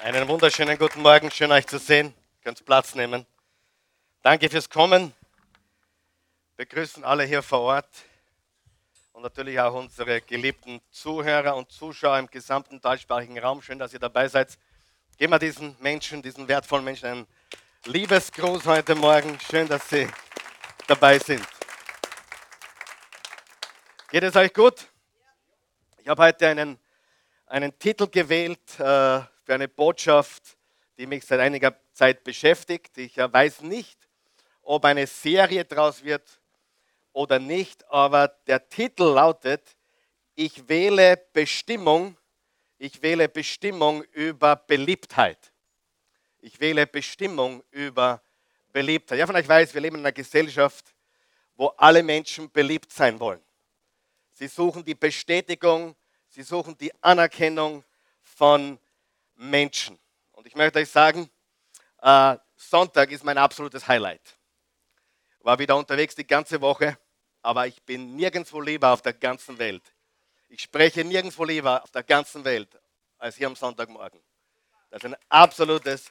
Einen wunderschönen guten Morgen, schön euch zu sehen. Ihr könnt Platz nehmen. Danke fürs Kommen. Wir grüßen alle hier vor Ort und natürlich auch unsere geliebten Zuhörer und Zuschauer im gesamten deutschsprachigen Raum. Schön, dass ihr dabei seid. Geben wir diesen Menschen, diesen wertvollen Menschen einen Liebesgruß heute Morgen. Schön, dass sie dabei sind. Geht es euch gut? Ich habe heute einen, einen Titel gewählt. Äh, für eine Botschaft, die mich seit einiger Zeit beschäftigt. Ich äh, weiß nicht, ob eine Serie draus wird oder nicht, aber der Titel lautet, ich wähle Bestimmung, ich wähle Bestimmung über Beliebtheit. Ich wähle Bestimmung über Beliebtheit. Ja, von euch weiß, wir leben in einer Gesellschaft, wo alle Menschen beliebt sein wollen. Sie suchen die Bestätigung, sie suchen die Anerkennung von Menschen. Und ich möchte euch sagen, äh, Sonntag ist mein absolutes Highlight. War wieder unterwegs die ganze Woche, aber ich bin nirgendwo lieber auf der ganzen Welt. Ich spreche nirgendwo lieber auf der ganzen Welt als hier am Sonntagmorgen. Das ist ein absolutes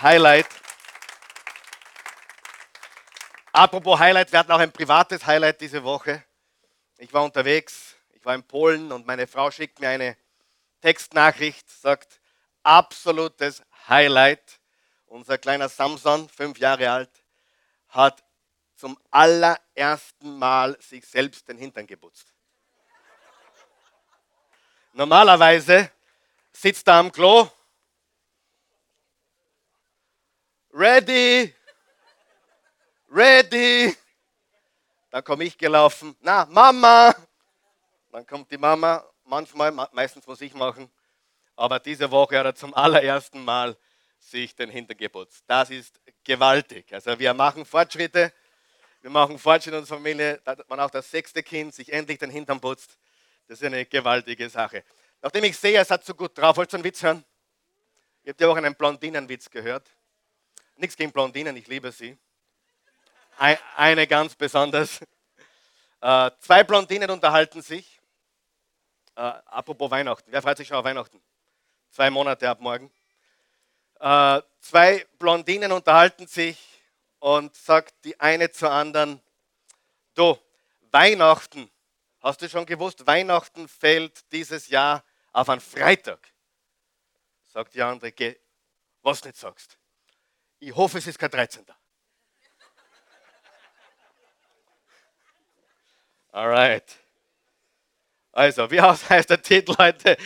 Highlight. Apropos Highlight, wir hatten auch ein privates Highlight diese Woche. Ich war unterwegs, ich war in Polen und meine Frau schickt mir eine Textnachricht, sagt, absolutes Highlight. Unser kleiner Samson, fünf Jahre alt, hat zum allerersten Mal sich selbst den Hintern geputzt. Normalerweise sitzt er am Klo. Ready, ready. Dann komme ich gelaufen. Na, Mama. Dann kommt die Mama. Manchmal, meistens muss ich machen. Aber diese Woche hat er zum allerersten Mal sich den Hintern geputzt. Das ist gewaltig. Also wir machen Fortschritte. Wir machen Fortschritte in unserer Familie, man auch das sechste Kind sich endlich den Hintern putzt. Das ist eine gewaltige Sache. Nachdem ich sehe, es hat so gut drauf, wollt ihr einen Witz hören? Ihr habt ja auch einen Blondinenwitz gehört. Nichts gegen Blondinen, ich liebe sie. Eine ganz besonders. Äh, zwei Blondinen unterhalten sich. Äh, apropos Weihnachten. Wer freut sich schon auf Weihnachten? Zwei Monate ab morgen. Äh, zwei Blondinen unterhalten sich und sagt die eine zur anderen, du, Weihnachten, hast du schon gewusst, Weihnachten fällt dieses Jahr auf einen Freitag. Sagt die andere, geh, was nicht sagst. Ich hoffe, es ist kein 13. Alright. Also, wie heißt der Titel heute?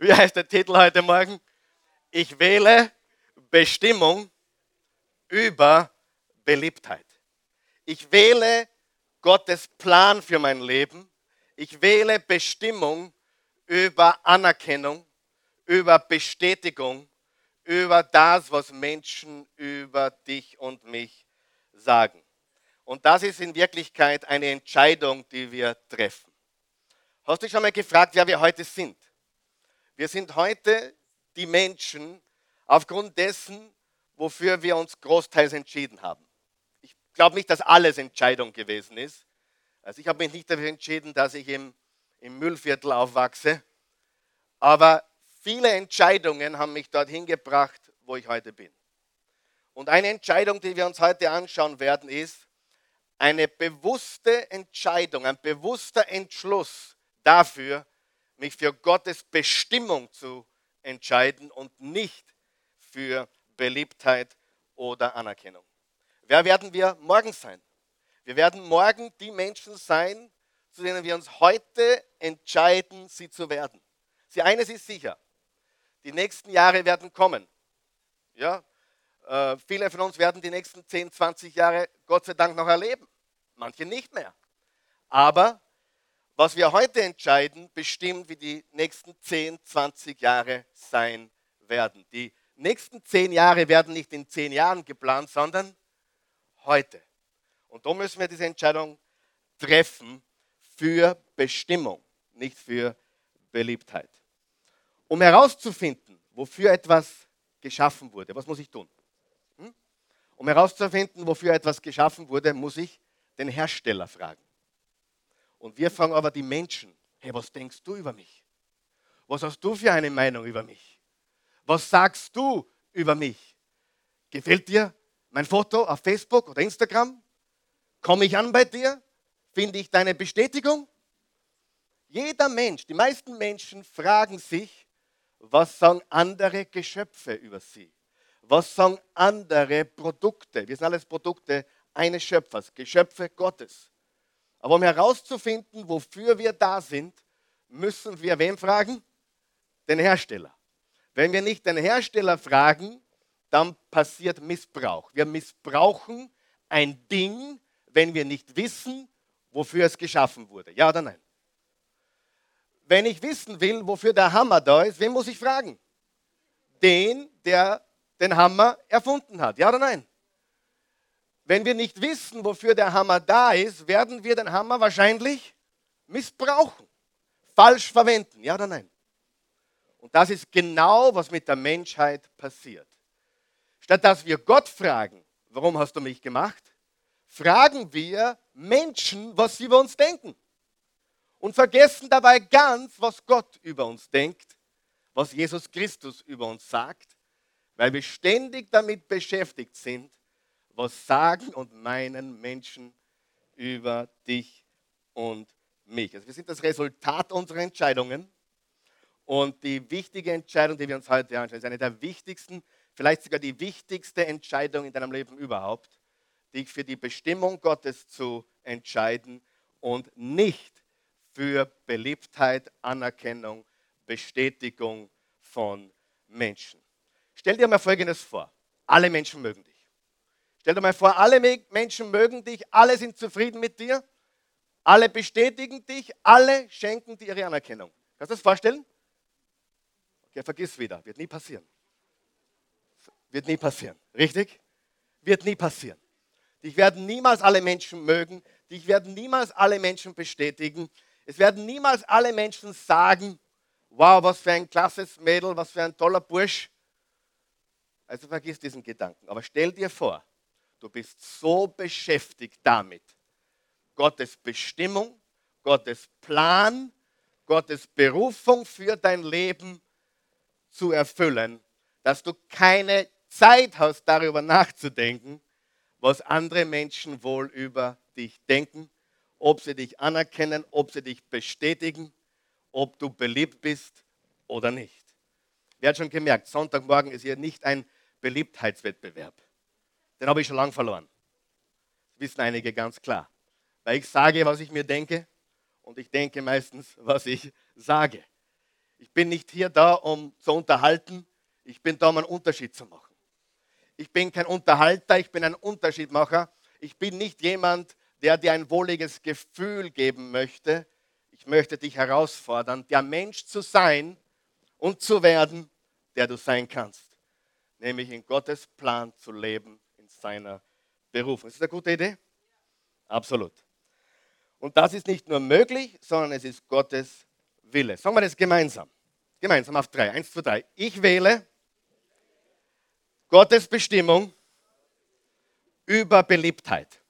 Wie heißt der Titel heute Morgen? Ich wähle Bestimmung über Beliebtheit. Ich wähle Gottes Plan für mein Leben. Ich wähle Bestimmung über Anerkennung, über Bestätigung, über das, was Menschen über dich und mich sagen. Und das ist in Wirklichkeit eine Entscheidung, die wir treffen. Hast du dich schon mal gefragt, wer wir heute sind? Wir sind heute die Menschen aufgrund dessen, wofür wir uns großteils entschieden haben. Ich glaube nicht, dass alles Entscheidung gewesen ist. Also ich habe mich nicht dafür entschieden, dass ich im, im Müllviertel aufwachse. Aber viele Entscheidungen haben mich dorthin gebracht, wo ich heute bin. Und eine Entscheidung, die wir uns heute anschauen werden, ist eine bewusste Entscheidung, ein bewusster Entschluss, dafür, mich für Gottes Bestimmung zu entscheiden und nicht für Beliebtheit oder Anerkennung. Wer werden wir morgen sein? Wir werden morgen die Menschen sein, zu denen wir uns heute entscheiden, sie zu werden. Sie eines ist sicher, die nächsten Jahre werden kommen. Ja, äh, viele von uns werden die nächsten 10, 20 Jahre Gott sei Dank noch erleben. Manche nicht mehr. Aber was wir heute entscheiden, bestimmt, wie die nächsten 10, 20 Jahre sein werden. Die nächsten 10 Jahre werden nicht in 10 Jahren geplant, sondern heute. Und da müssen wir diese Entscheidung treffen für Bestimmung, nicht für Beliebtheit. Um herauszufinden, wofür etwas geschaffen wurde, was muss ich tun? Hm? Um herauszufinden, wofür etwas geschaffen wurde, muss ich den Hersteller fragen. Und wir fragen aber die Menschen, hey, was denkst du über mich? Was hast du für eine Meinung über mich? Was sagst du über mich? Gefällt dir mein Foto auf Facebook oder Instagram? Komme ich an bei dir? Finde ich deine Bestätigung? Jeder Mensch, die meisten Menschen fragen sich, was sagen andere Geschöpfe über sie? Was sagen andere Produkte? Wir sind alles Produkte eines Schöpfers, Geschöpfe Gottes. Aber um herauszufinden, wofür wir da sind, müssen wir wen fragen? Den Hersteller. Wenn wir nicht den Hersteller fragen, dann passiert Missbrauch. Wir missbrauchen ein Ding, wenn wir nicht wissen, wofür es geschaffen wurde. Ja oder nein? Wenn ich wissen will, wofür der Hammer da ist, wen muss ich fragen? Den, der den Hammer erfunden hat. Ja oder nein? Wenn wir nicht wissen, wofür der Hammer da ist, werden wir den Hammer wahrscheinlich missbrauchen, falsch verwenden. Ja oder nein? Und das ist genau, was mit der Menschheit passiert. Statt dass wir Gott fragen, warum hast du mich gemacht, fragen wir Menschen, was sie über uns denken. Und vergessen dabei ganz, was Gott über uns denkt, was Jesus Christus über uns sagt, weil wir ständig damit beschäftigt sind, was sagen und meinen Menschen über dich und mich. Also wir sind das Resultat unserer Entscheidungen. Und die wichtige Entscheidung, die wir uns heute anschauen, ist eine der wichtigsten, vielleicht sogar die wichtigste Entscheidung in deinem Leben überhaupt, dich für die Bestimmung Gottes zu entscheiden und nicht für Beliebtheit, Anerkennung, Bestätigung von Menschen. Stell dir mal Folgendes vor. Alle Menschen mögen dich. Stell dir mal vor, alle Menschen mögen dich, alle sind zufrieden mit dir, alle bestätigen dich, alle schenken dir ihre Anerkennung. Kannst du das vorstellen? Okay, vergiss wieder, wird nie passieren. Wird nie passieren, richtig? Wird nie passieren. Dich werden niemals alle Menschen mögen, dich werden niemals alle Menschen bestätigen, es werden niemals alle Menschen sagen, wow, was für ein klasses Mädel, was für ein toller Bursch. Also vergiss diesen Gedanken. Aber stell dir vor, Du bist so beschäftigt damit, Gottes Bestimmung, Gottes Plan, Gottes Berufung für dein Leben zu erfüllen, dass du keine Zeit hast, darüber nachzudenken, was andere Menschen wohl über dich denken, ob sie dich anerkennen, ob sie dich bestätigen, ob du beliebt bist oder nicht. Wer hat schon gemerkt, Sonntagmorgen ist hier nicht ein Beliebtheitswettbewerb. Den habe ich schon lange verloren. Das wissen einige ganz klar. Weil ich sage, was ich mir denke und ich denke meistens, was ich sage. Ich bin nicht hier da, um zu unterhalten. Ich bin da, um einen Unterschied zu machen. Ich bin kein Unterhalter, ich bin ein Unterschiedmacher. Ich bin nicht jemand, der dir ein wohliges Gefühl geben möchte. Ich möchte dich herausfordern, der Mensch zu sein und zu werden, der du sein kannst. Nämlich in Gottes Plan zu leben seiner Berufung. Ist das eine gute Idee? Absolut. Und das ist nicht nur möglich, sondern es ist Gottes Wille. Sagen wir das gemeinsam. Gemeinsam auf drei. Eins, zwei, drei. Ich wähle Gottes Bestimmung über Beliebtheit.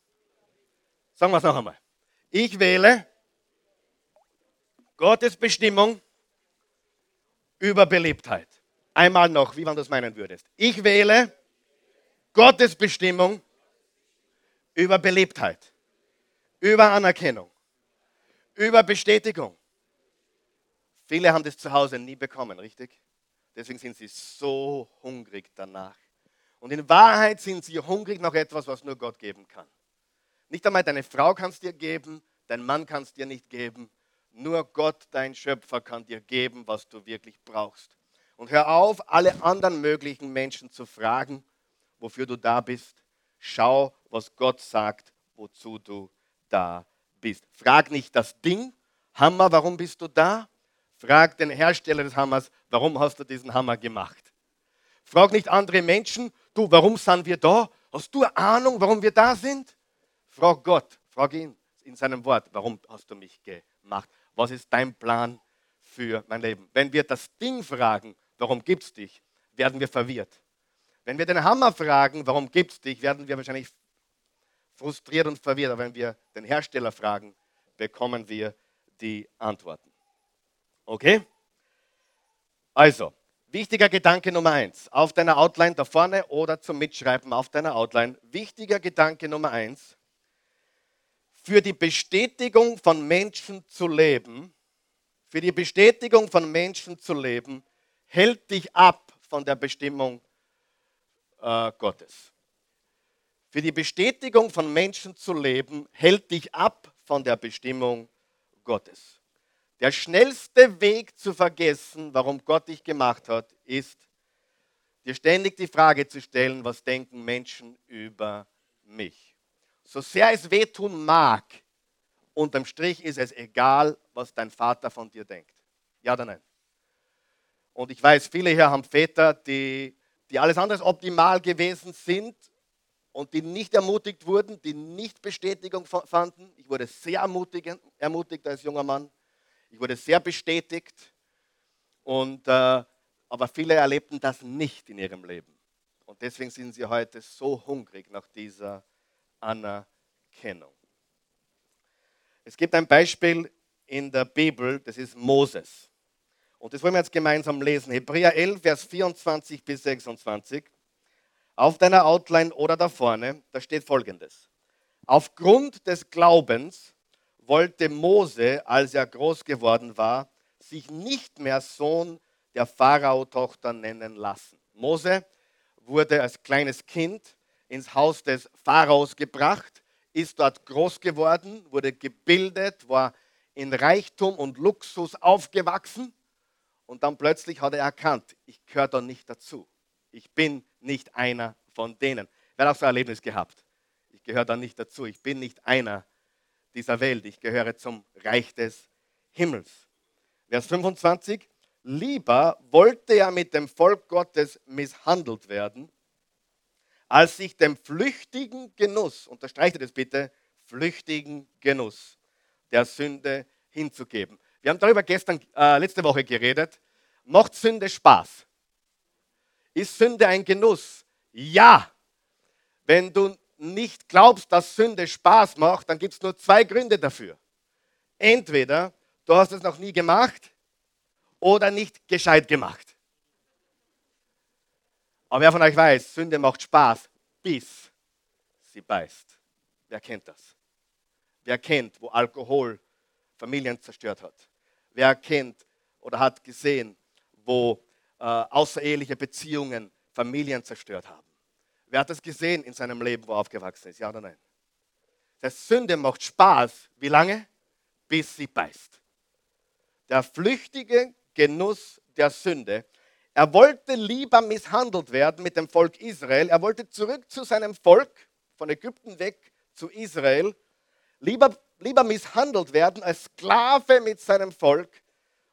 Sagen wir es noch einmal. Ich wähle Gottes Bestimmung über Beliebtheit. Einmal noch, wie man das meinen würdest. Ich wähle Gottes Bestimmung über Beliebtheit, über Anerkennung, über Bestätigung. Viele haben das zu Hause nie bekommen, richtig? Deswegen sind sie so hungrig danach. Und in Wahrheit sind sie hungrig nach etwas, was nur Gott geben kann. Nicht einmal deine Frau kann es dir geben, dein Mann kann es dir nicht geben. Nur Gott, dein Schöpfer, kann dir geben, was du wirklich brauchst. Und hör auf, alle anderen möglichen Menschen zu fragen, wofür du da bist. Schau, was Gott sagt, wozu du da bist. Frag nicht das Ding, Hammer, warum bist du da? Frag den Hersteller des Hammers, warum hast du diesen Hammer gemacht? Frag nicht andere Menschen, du, warum sind wir da? Hast du Ahnung, warum wir da sind? Frag Gott, frag ihn in seinem Wort, warum hast du mich gemacht? Was ist dein Plan für mein Leben? Wenn wir das Ding fragen, warum gibt es dich, werden wir verwirrt. Wenn wir den Hammer fragen, warum gibt es dich, werden wir wahrscheinlich frustriert und verwirrt. Aber wenn wir den Hersteller fragen, bekommen wir die Antworten. Okay? Also, Wichtiger Gedanke Nummer eins, auf deiner Outline da vorne oder zum Mitschreiben auf deiner Outline. Wichtiger Gedanke Nummer eins, für die Bestätigung von Menschen zu leben, für die Bestätigung von Menschen zu leben, hält dich ab von der Bestimmung äh, Gottes. Für die Bestätigung von Menschen zu leben, hält dich ab von der Bestimmung Gottes. Der schnellste Weg zu vergessen, warum Gott dich gemacht hat, ist, dir ständig die Frage zu stellen, was denken Menschen über mich. So sehr es wehtun mag, unterm Strich ist es egal, was dein Vater von dir denkt. Ja oder nein? Und ich weiß, viele hier haben Väter, die, die alles andere als optimal gewesen sind und die nicht ermutigt wurden, die nicht Bestätigung fanden. Ich wurde sehr ermutigt, als junger Mann ich wurde sehr bestätigt, und, äh, aber viele erlebten das nicht in ihrem Leben. Und deswegen sind sie heute so hungrig nach dieser Anerkennung. Es gibt ein Beispiel in der Bibel, das ist Moses. Und das wollen wir jetzt gemeinsam lesen. Hebräer 11, Vers 24 bis 26. Auf deiner Outline oder da vorne, da steht folgendes. Aufgrund des Glaubens wollte Mose, als er groß geworden war, sich nicht mehr Sohn der Pharao-Tochter nennen lassen. Mose wurde als kleines Kind ins Haus des Pharaos gebracht, ist dort groß geworden, wurde gebildet, war in Reichtum und Luxus aufgewachsen und dann plötzlich hat er erkannt, ich gehöre da nicht dazu. Ich bin nicht einer von denen. Wer hat auch so ein Erlebnis gehabt? Ich gehöre da nicht dazu. Ich bin nicht einer dieser Welt. Ich gehöre zum Reich des Himmels. Vers 25. Lieber wollte er mit dem Volk Gottes misshandelt werden, als sich dem flüchtigen Genuss, unterstreiche das bitte, flüchtigen Genuss der Sünde hinzugeben. Wir haben darüber gestern, äh, letzte Woche geredet. Macht Sünde Spaß? Ist Sünde ein Genuss? Ja. Wenn du nicht glaubst, dass Sünde Spaß macht, dann gibt es nur zwei Gründe dafür. Entweder du hast es noch nie gemacht oder nicht gescheit gemacht. Aber wer von euch weiß, Sünde macht Spaß, bis sie beißt. Wer kennt das? Wer kennt, wo Alkohol Familien zerstört hat? Wer kennt oder hat gesehen, wo äh, außereheliche Beziehungen Familien zerstört haben? Wer hat das gesehen in seinem Leben, wo er aufgewachsen ist? Ja oder nein? Das Sünde macht Spaß. Wie lange? Bis sie beißt. Der flüchtige Genuss der Sünde. Er wollte lieber misshandelt werden mit dem Volk Israel. Er wollte zurück zu seinem Volk, von Ägypten weg zu Israel. Lieber, lieber misshandelt werden als Sklave mit seinem Volk,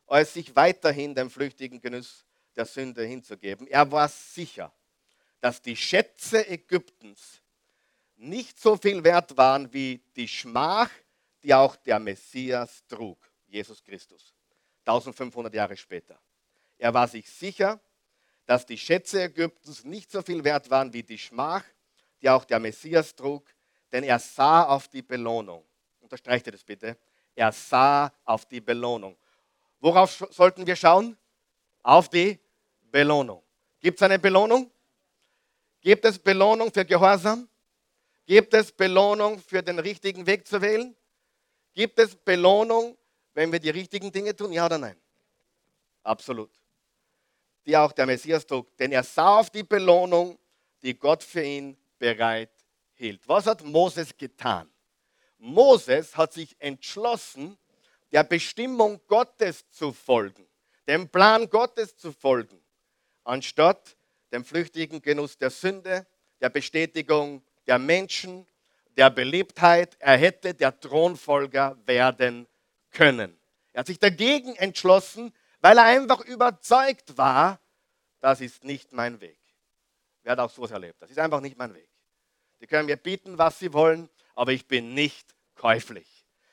als sich weiterhin dem flüchtigen Genuss der Sünde hinzugeben. Er war sicher, dass die Schätze Ägyptens nicht so viel wert waren wie die Schmach, die auch der Messias trug, Jesus Christus, 1500 Jahre später. Er war sich sicher, dass die Schätze Ägyptens nicht so viel wert waren wie die Schmach, die auch der Messias trug, denn er sah auf die Belohnung. Unterstreicht ihr das bitte? Er sah auf die Belohnung. Worauf sollten wir schauen? Auf die Belohnung. Gibt es eine Belohnung? Gibt es Belohnung für Gehorsam? Gibt es Belohnung für den richtigen Weg zu wählen? Gibt es Belohnung, wenn wir die richtigen Dinge tun? Ja oder nein? Absolut. Die auch der Messias trug. Denn er sah auf die Belohnung, die Gott für ihn bereit hielt. Was hat Moses getan? Moses hat sich entschlossen, der Bestimmung Gottes zu folgen, dem Plan Gottes zu folgen, anstatt dem flüchtigen Genuss der Sünde, der Bestätigung der Menschen, der Beliebtheit. Er hätte der Thronfolger werden können. Er hat sich dagegen entschlossen, weil er einfach überzeugt war, das ist nicht mein Weg. Wer hat auch sowas erlebt? Das ist einfach nicht mein Weg. Die können mir bieten, was sie wollen, aber ich bin nicht käuflich.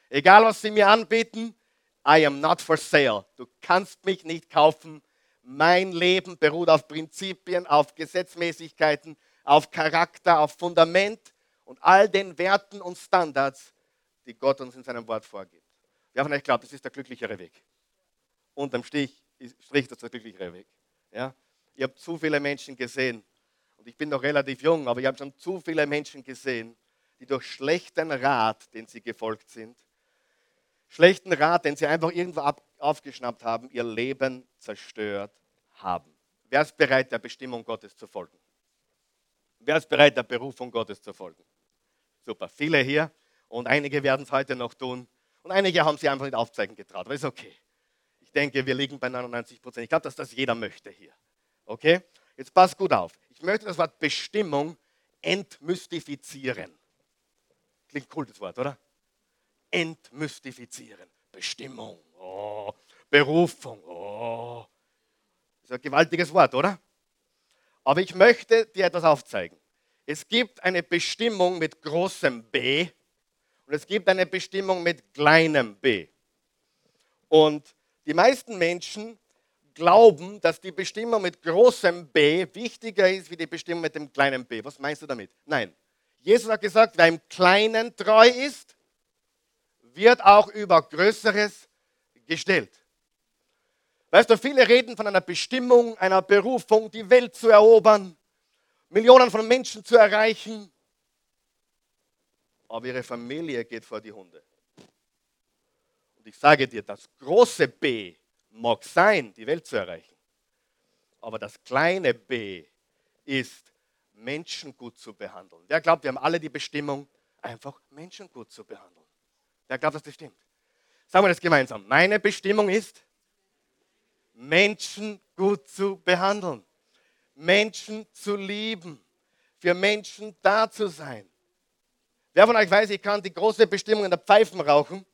Egal, was sie mir anbieten, I am not for sale. Du kannst mich nicht kaufen, mein Leben beruht auf Prinzipien, auf Gesetzmäßigkeiten, auf Charakter, auf Fundament und all den Werten und Standards, die Gott uns in seinem Wort vorgibt. Wer von euch glaubt, das ist der glücklichere Weg? Unterm Strich, Strich das ist der glücklichere Weg. Ja? Ich habe zu viele Menschen gesehen, und ich bin noch relativ jung, aber ich habe schon zu viele Menschen gesehen, die durch schlechten Rat, den sie gefolgt sind, schlechten Rat, den sie einfach irgendwo ab, aufgeschnappt haben, ihr Leben zerstört haben. Wer ist bereit, der Bestimmung Gottes zu folgen? Wer ist bereit, der Berufung Gottes zu folgen? Super, viele hier und einige werden es heute noch tun und einige haben sie einfach nicht aufzeigen getraut, aber ist okay. Ich denke, wir liegen bei 99 Prozent. Ich glaube, dass das jeder möchte hier. Okay? Jetzt passt gut auf. Ich möchte das Wort Bestimmung entmystifizieren. Klingt cool das Wort, oder? Entmystifizieren. Bestimmung. Oh. Berufung. Oh. Das ist ein gewaltiges Wort, oder? Aber ich möchte dir etwas aufzeigen. Es gibt eine Bestimmung mit großem B und es gibt eine Bestimmung mit kleinem b. Und die meisten Menschen glauben, dass die Bestimmung mit großem B wichtiger ist wie die Bestimmung mit dem kleinen b. Was meinst du damit? Nein. Jesus hat gesagt, wer im Kleinen treu ist, wird auch über Größeres gestellt. Weißt du, viele reden von einer Bestimmung, einer Berufung, die Welt zu erobern, Millionen von Menschen zu erreichen, aber ihre Familie geht vor die Hunde. Und ich sage dir, das große B mag sein, die Welt zu erreichen, aber das kleine B ist, Menschen gut zu behandeln. Wer glaubt, wir haben alle die Bestimmung, einfach Menschen gut zu behandeln? Wer glaubt, dass das stimmt? Sagen wir das gemeinsam. Meine Bestimmung ist, Menschen gut zu behandeln, Menschen zu lieben, für Menschen da zu sein. Wer von euch weiß, ich kann die große Bestimmung in der Pfeifen rauchen,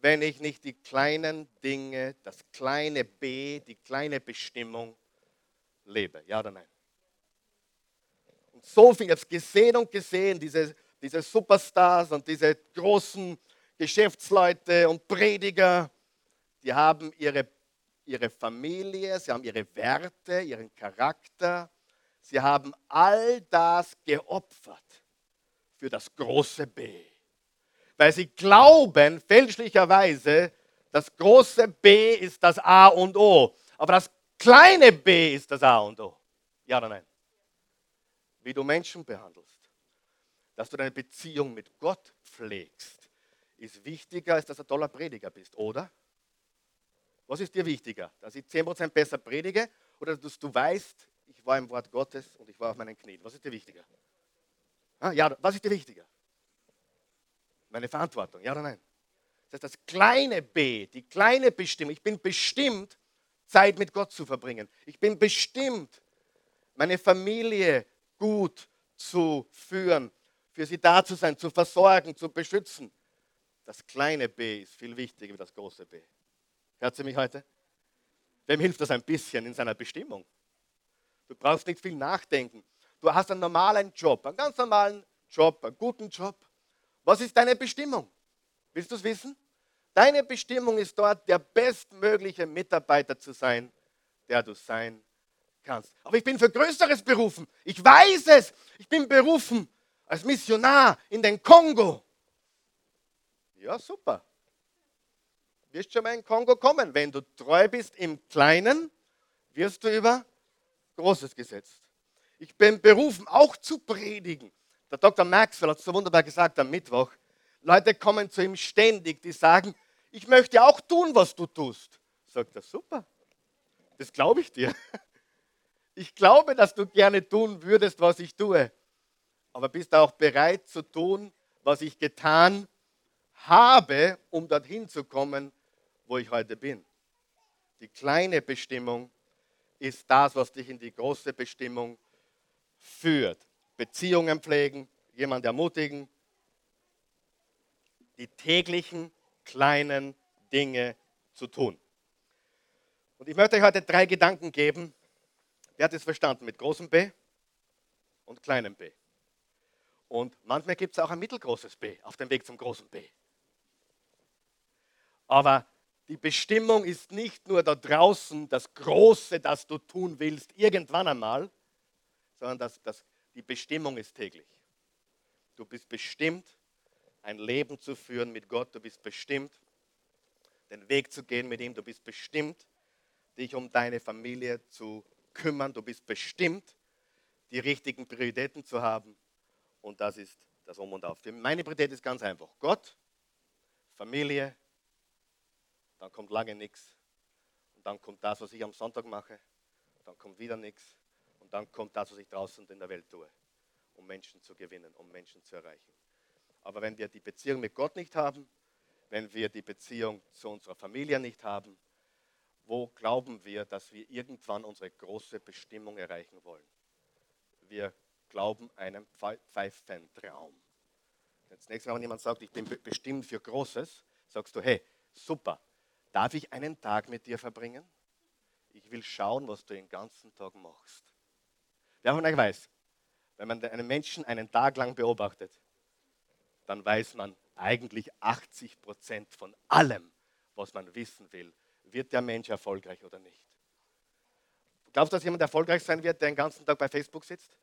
wenn ich nicht die kleinen Dinge, das kleine B, die kleine Bestimmung lebe. Ja oder nein? Und so viel, ich habe es gesehen und gesehen, diese, diese Superstars und diese großen Geschäftsleute und Prediger, die haben ihre ihre Familie, sie haben ihre Werte, ihren Charakter, sie haben all das geopfert für das große B. Weil sie glauben fälschlicherweise, das große B ist das A und O, aber das kleine B ist das A und O. Ja oder nein? Wie du Menschen behandelst, dass du deine Beziehung mit Gott pflegst, ist wichtiger, als dass du ein toller Prediger bist, oder? Was ist dir wichtiger? Dass ich 10% besser predige oder dass du weißt, ich war im Wort Gottes und ich war auf meinen Knien? Was ist dir wichtiger? Ah, ja, was ist dir wichtiger? Meine Verantwortung, ja oder nein? Das heißt, das kleine B, die kleine Bestimmung, ich bin bestimmt, Zeit mit Gott zu verbringen. Ich bin bestimmt, meine Familie gut zu führen, für sie da zu sein, zu versorgen, zu beschützen. Das kleine B ist viel wichtiger wie das große B. Hört sie mich heute? Wem hilft das ein bisschen in seiner Bestimmung? Du brauchst nicht viel nachdenken. Du hast einen normalen Job, einen ganz normalen Job, einen guten Job. Was ist deine Bestimmung? Willst du es wissen? Deine Bestimmung ist dort, der bestmögliche Mitarbeiter zu sein, der du sein kannst. Aber ich bin für Größeres berufen. Ich weiß es. Ich bin berufen als Missionar in den Kongo. Ja, super wirst schon mal in Kongo kommen. Wenn du treu bist im Kleinen, wirst du über Großes gesetzt. Ich bin berufen, auch zu predigen. Der Dr. Maxwell hat es so wunderbar gesagt am Mittwoch. Leute kommen zu ihm ständig, die sagen, ich möchte auch tun, was du tust. Sagt er, super, das glaube ich dir. Ich glaube, dass du gerne tun würdest, was ich tue. Aber bist du auch bereit zu tun, was ich getan habe, um dorthin zu kommen, wo ich heute bin. Die kleine Bestimmung ist das, was dich in die große Bestimmung führt. Beziehungen pflegen, jemand ermutigen, die täglichen kleinen Dinge zu tun. Und ich möchte euch heute drei Gedanken geben. Wer hat es verstanden mit großem B und kleinem B? Und manchmal gibt es auch ein mittelgroßes B auf dem Weg zum großen B. Aber die Bestimmung ist nicht nur da draußen das Große, das du tun willst, irgendwann einmal, sondern das, das, die Bestimmung ist täglich. Du bist bestimmt, ein Leben zu führen mit Gott. Du bist bestimmt, den Weg zu gehen mit ihm. Du bist bestimmt, dich um deine Familie zu kümmern. Du bist bestimmt, die richtigen Prioritäten zu haben. Und das ist das Um und Auf. Meine Priorität ist ganz einfach. Gott, Familie, dann kommt lange nichts. Und dann kommt das, was ich am Sonntag mache. Dann kommt wieder nichts. Und dann kommt das, was ich draußen in der Welt tue, um Menschen zu gewinnen, um Menschen zu erreichen. Aber wenn wir die Beziehung mit Gott nicht haben, wenn wir die Beziehung zu unserer Familie nicht haben, wo glauben wir, dass wir irgendwann unsere große Bestimmung erreichen wollen? Wir glauben einem Pfeifentraum. Das nächste Mal, wenn jemand sagt, ich bin bestimmt für Großes, sagst du, hey, super, darf ich einen Tag mit dir verbringen? Ich will schauen, was du den ganzen Tag machst. Wer von euch weiß, wenn man einen Menschen einen Tag lang beobachtet, dann weiß man eigentlich 80 Prozent von allem, was man wissen will. Wird der Mensch erfolgreich oder nicht? Glaubst du, dass jemand erfolgreich sein wird, der den ganzen Tag bei Facebook sitzt?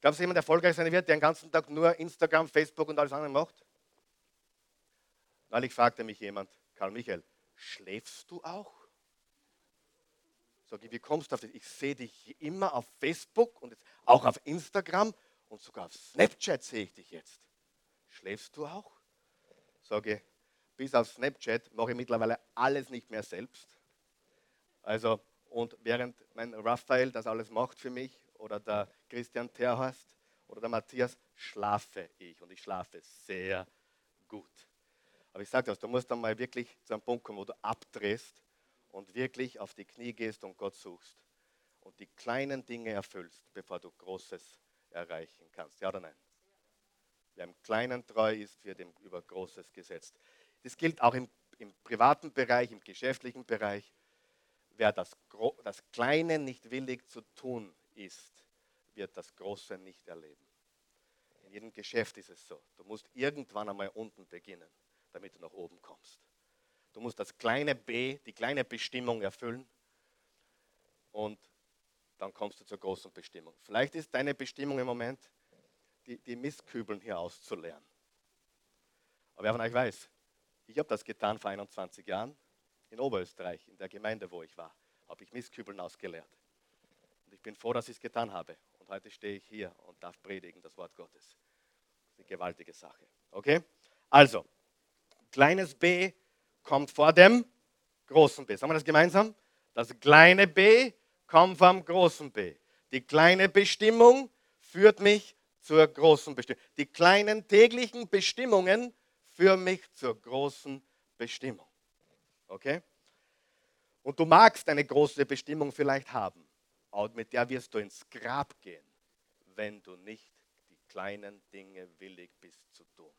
Glaubst du, dass jemand erfolgreich sein wird, der den ganzen Tag nur Instagram, Facebook und alles andere macht? Neulich fragte mich jemand, Karl Michael, schläfst du auch? Sag ich, wie kommst du auf das? Ich sehe dich immer auf Facebook und auch auf Instagram und sogar auf Snapchat sehe ich dich jetzt. Schläfst du auch? Sage, bis auf Snapchat mache ich mittlerweile alles nicht mehr selbst. Also, und während mein Raphael das alles macht für mich, oder der Christian Terhorst, oder der Matthias, schlafe ich. Und ich schlafe sehr gut. Aber ich sage das, du musst dann mal wirklich zu einem Punkt kommen, wo du abdrehst und wirklich auf die Knie gehst und Gott suchst und die kleinen Dinge erfüllst, bevor du Großes erreichen kannst. Ja oder nein? Wer im Kleinen treu ist, wird über Großes gesetzt. Das gilt auch im, im privaten Bereich, im geschäftlichen Bereich. Wer das, das Kleine nicht willig zu tun ist, wird das Große nicht erleben. In jedem Geschäft ist es so. Du musst irgendwann einmal unten beginnen, damit du nach oben kommst. Du musst das kleine B, die kleine Bestimmung erfüllen und dann kommst du zur großen Bestimmung. Vielleicht ist deine Bestimmung im Moment, die, die Mistkübeln hier auszuleeren. Aber wer von euch weiß, ich habe das getan vor 21 Jahren in Oberösterreich, in der Gemeinde, wo ich war, habe ich Mistkübeln ausgeleert. Und ich bin froh, dass ich es getan habe. Und heute stehe ich hier und darf predigen das Wort Gottes. Das ist eine gewaltige Sache. Okay? Also, kleines b kommt vor dem großen b. Sagen wir das gemeinsam? Das kleine b kommt vom großen B. Die kleine Bestimmung führt mich zur großen Bestimmung. Die kleinen täglichen Bestimmungen führen mich zur großen Bestimmung. Okay? Und du magst eine große Bestimmung vielleicht haben, aber mit der wirst du ins Grab gehen, wenn du nicht die kleinen Dinge willig bist zu tun.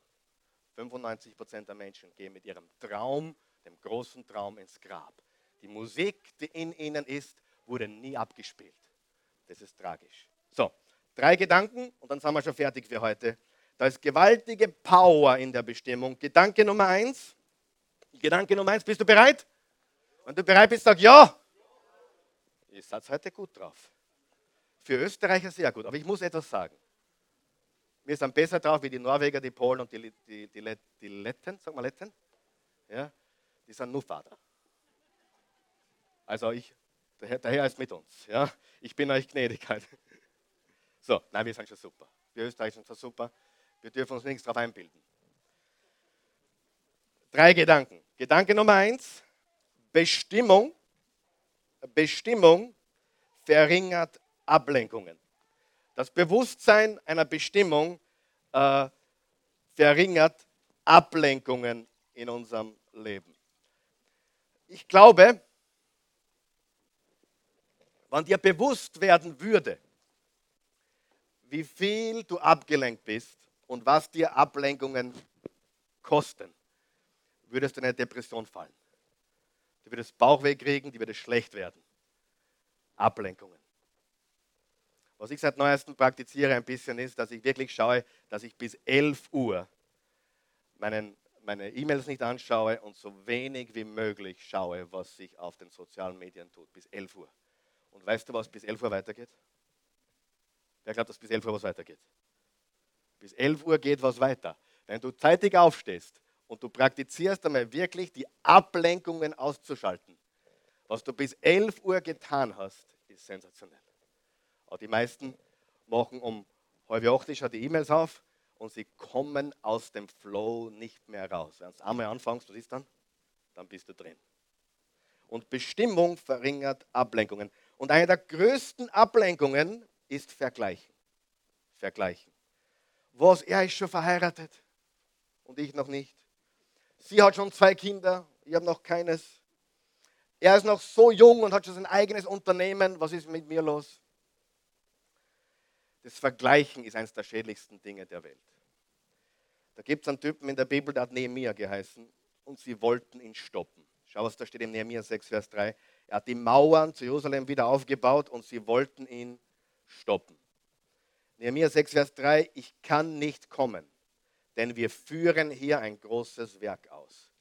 95% der Menschen gehen mit ihrem Traum, dem großen Traum, ins Grab. Die Musik, die in ihnen ist, wurde nie abgespielt. Das ist tragisch. So, drei Gedanken und dann sind wir schon fertig für heute. Da ist gewaltige Power in der Bestimmung. Gedanke Nummer eins. Gedanke Nummer eins, bist du bereit? Wenn du bereit bist, sag ja. Ihr seid heute gut drauf. Für Österreicher sehr gut. Aber ich muss etwas sagen. Wir sind besser drauf wie die Norweger, die Polen und die, die, die, die Letten. Sag mal Letten. Ja, die sind nur Vater. Also ich, der Herr, der Herr ist mit uns. Ja? Ich bin euch gnädig. Halt. So, nein, wir sind schon super. Wir Österreicher sind schon super. Wir dürfen uns nichts darauf einbilden. Drei Gedanken. Gedanke Nummer eins: Bestimmung. Bestimmung verringert Ablenkungen. Das Bewusstsein einer Bestimmung äh, verringert Ablenkungen in unserem Leben. Ich glaube, wenn dir bewusst werden würde, wie viel du abgelenkt bist und was dir Ablenkungen kosten, würdest du in eine Depression fallen. Du würdest Bauchweh kriegen, die würde schlecht werden. Ablenkungen. Was ich seit neuestem praktiziere ein bisschen ist, dass ich wirklich schaue, dass ich bis 11 Uhr meinen, meine E-Mails nicht anschaue und so wenig wie möglich schaue, was sich auf den sozialen Medien tut. Bis 11 Uhr. Und weißt du, was bis 11 Uhr weitergeht? Wer glaubt, dass bis 11 Uhr was weitergeht? Bis 11 Uhr geht was weiter. Wenn du zeitig aufstehst und du praktizierst einmal wirklich die Ablenkungen auszuschalten Was du bis 11 Uhr getan hast, ist sensationell. Aber die meisten machen um halb acht schon die E-Mails auf und sie kommen aus dem Flow nicht mehr raus. Wenn du einmal anfängst, was ist dann? Dann bist du drin. Und Bestimmung verringert Ablenkungen. Und eine der größten Ablenkungen ist Vergleichen. Vergleichen. Was, er ist schon verheiratet und ich noch nicht. Sie hat schon zwei Kinder, ich habe noch keines. Er ist noch so jung und hat schon sein eigenes Unternehmen. Was ist mit mir los? Das Vergleichen ist eines der schädlichsten Dinge der Welt. Da gibt es einen Typen in der Bibel, der hat Nehemiah geheißen und sie wollten ihn stoppen. Schau, was da steht in Nehemiah 6, Vers 3. Er hat die Mauern zu Jerusalem wieder aufgebaut und sie wollten ihn stoppen. Nehemiah 6, Vers 3. Ich kann nicht kommen, denn wir führen hier ein großes Werk aus.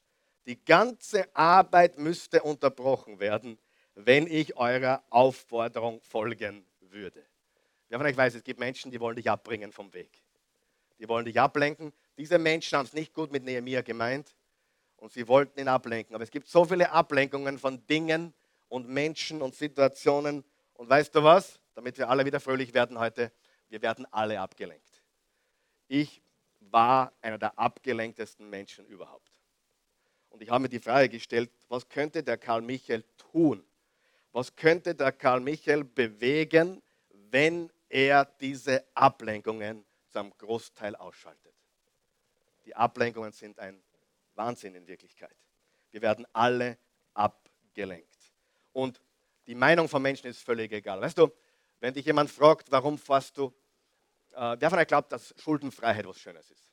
Die ganze Arbeit müsste unterbrochen werden, wenn ich eurer Aufforderung folgen würde. Wer von euch weiß, es gibt Menschen, die wollen dich abbringen vom Weg. Die wollen dich ablenken. Diese Menschen haben es nicht gut mit Nehemiah gemeint und sie wollten ihn ablenken. Aber es gibt so viele Ablenkungen von Dingen und Menschen und Situationen. Und weißt du was? Damit wir alle wieder fröhlich werden heute, wir werden alle abgelenkt. Ich war einer der abgelenktesten Menschen überhaupt. Und ich habe mir die Frage gestellt, was könnte der Karl Michael tun? Was könnte der Karl Michael bewegen, wenn er diese Ablenkungen zum Großteil ausschaltet. Die Ablenkungen sind ein Wahnsinn in Wirklichkeit. Wir werden alle abgelenkt. Und die Meinung von Menschen ist völlig egal. Weißt du, wenn dich jemand fragt, warum fährst du, äh, wer von euch glaubt, dass Schuldenfreiheit was Schönes ist?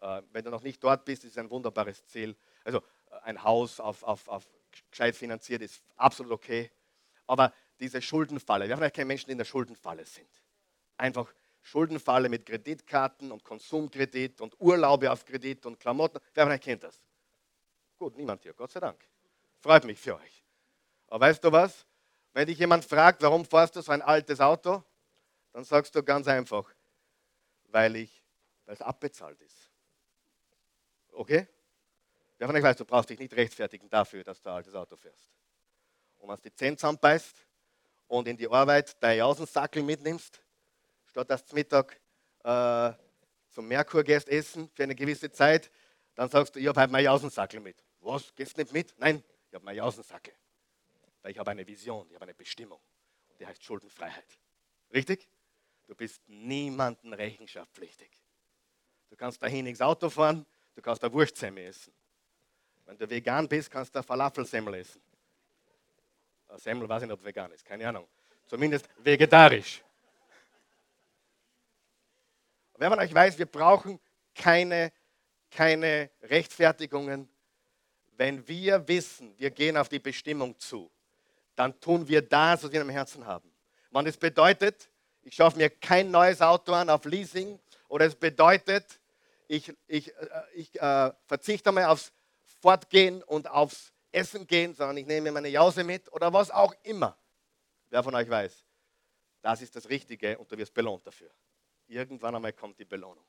Äh, wenn du noch nicht dort bist, ist es ein wunderbares Ziel. Also äh, ein Haus auf, auf, auf gescheit finanziert ist absolut okay. Aber diese Schuldenfalle. Wir haben ja keine Menschen, die in der Schuldenfalle sind. Einfach Schuldenfalle mit Kreditkarten und Konsumkredit und Urlaube auf Kredit und Klamotten. Wer von euch kennt das? Gut, niemand hier, Gott sei Dank. Freut mich für euch. Aber weißt du was? Wenn dich jemand fragt, warum fährst du so ein altes Auto, dann sagst du ganz einfach, weil ich, weil es abbezahlt ist. Okay? Wer von euch weiß, du brauchst dich nicht rechtfertigen dafür, dass du ein altes Auto fährst. Und wenn es die Zähne zusammenbeißt, und in die Arbeit dein Jausensackel mitnimmst, statt dass du Mittag äh, zum Merkur gehst essen für eine gewisse Zeit, dann sagst du, ich habe halt meinen Jausensackel mit. Was? Gehst du nicht mit? Nein, ich habe meinen Jausensackel. Weil ich habe eine Vision, ich habe eine Bestimmung. Und die heißt Schuldenfreiheit. Richtig? Du bist niemandem rechenschaftspflichtig. Du kannst dahin ins Auto fahren, du kannst da Wurstsemmel essen. Wenn du vegan bist, kannst du Falafelsemmel essen. Semmel weiß ich nicht, ob vegan ist, keine Ahnung. Zumindest vegetarisch. Wer von euch weiß, wir brauchen keine, keine Rechtfertigungen. Wenn wir wissen, wir gehen auf die Bestimmung zu, dann tun wir das, was wir im Herzen haben. Wenn es bedeutet, ich schaffe mir kein neues Auto an auf Leasing oder es bedeutet, ich, ich, äh, ich äh, verzichte mal aufs Fortgehen und aufs essen gehen, sondern ich nehme meine Jause mit oder was auch immer. Wer von euch weiß, das ist das Richtige und du wirst belohnt dafür. Irgendwann einmal kommt die Belohnung.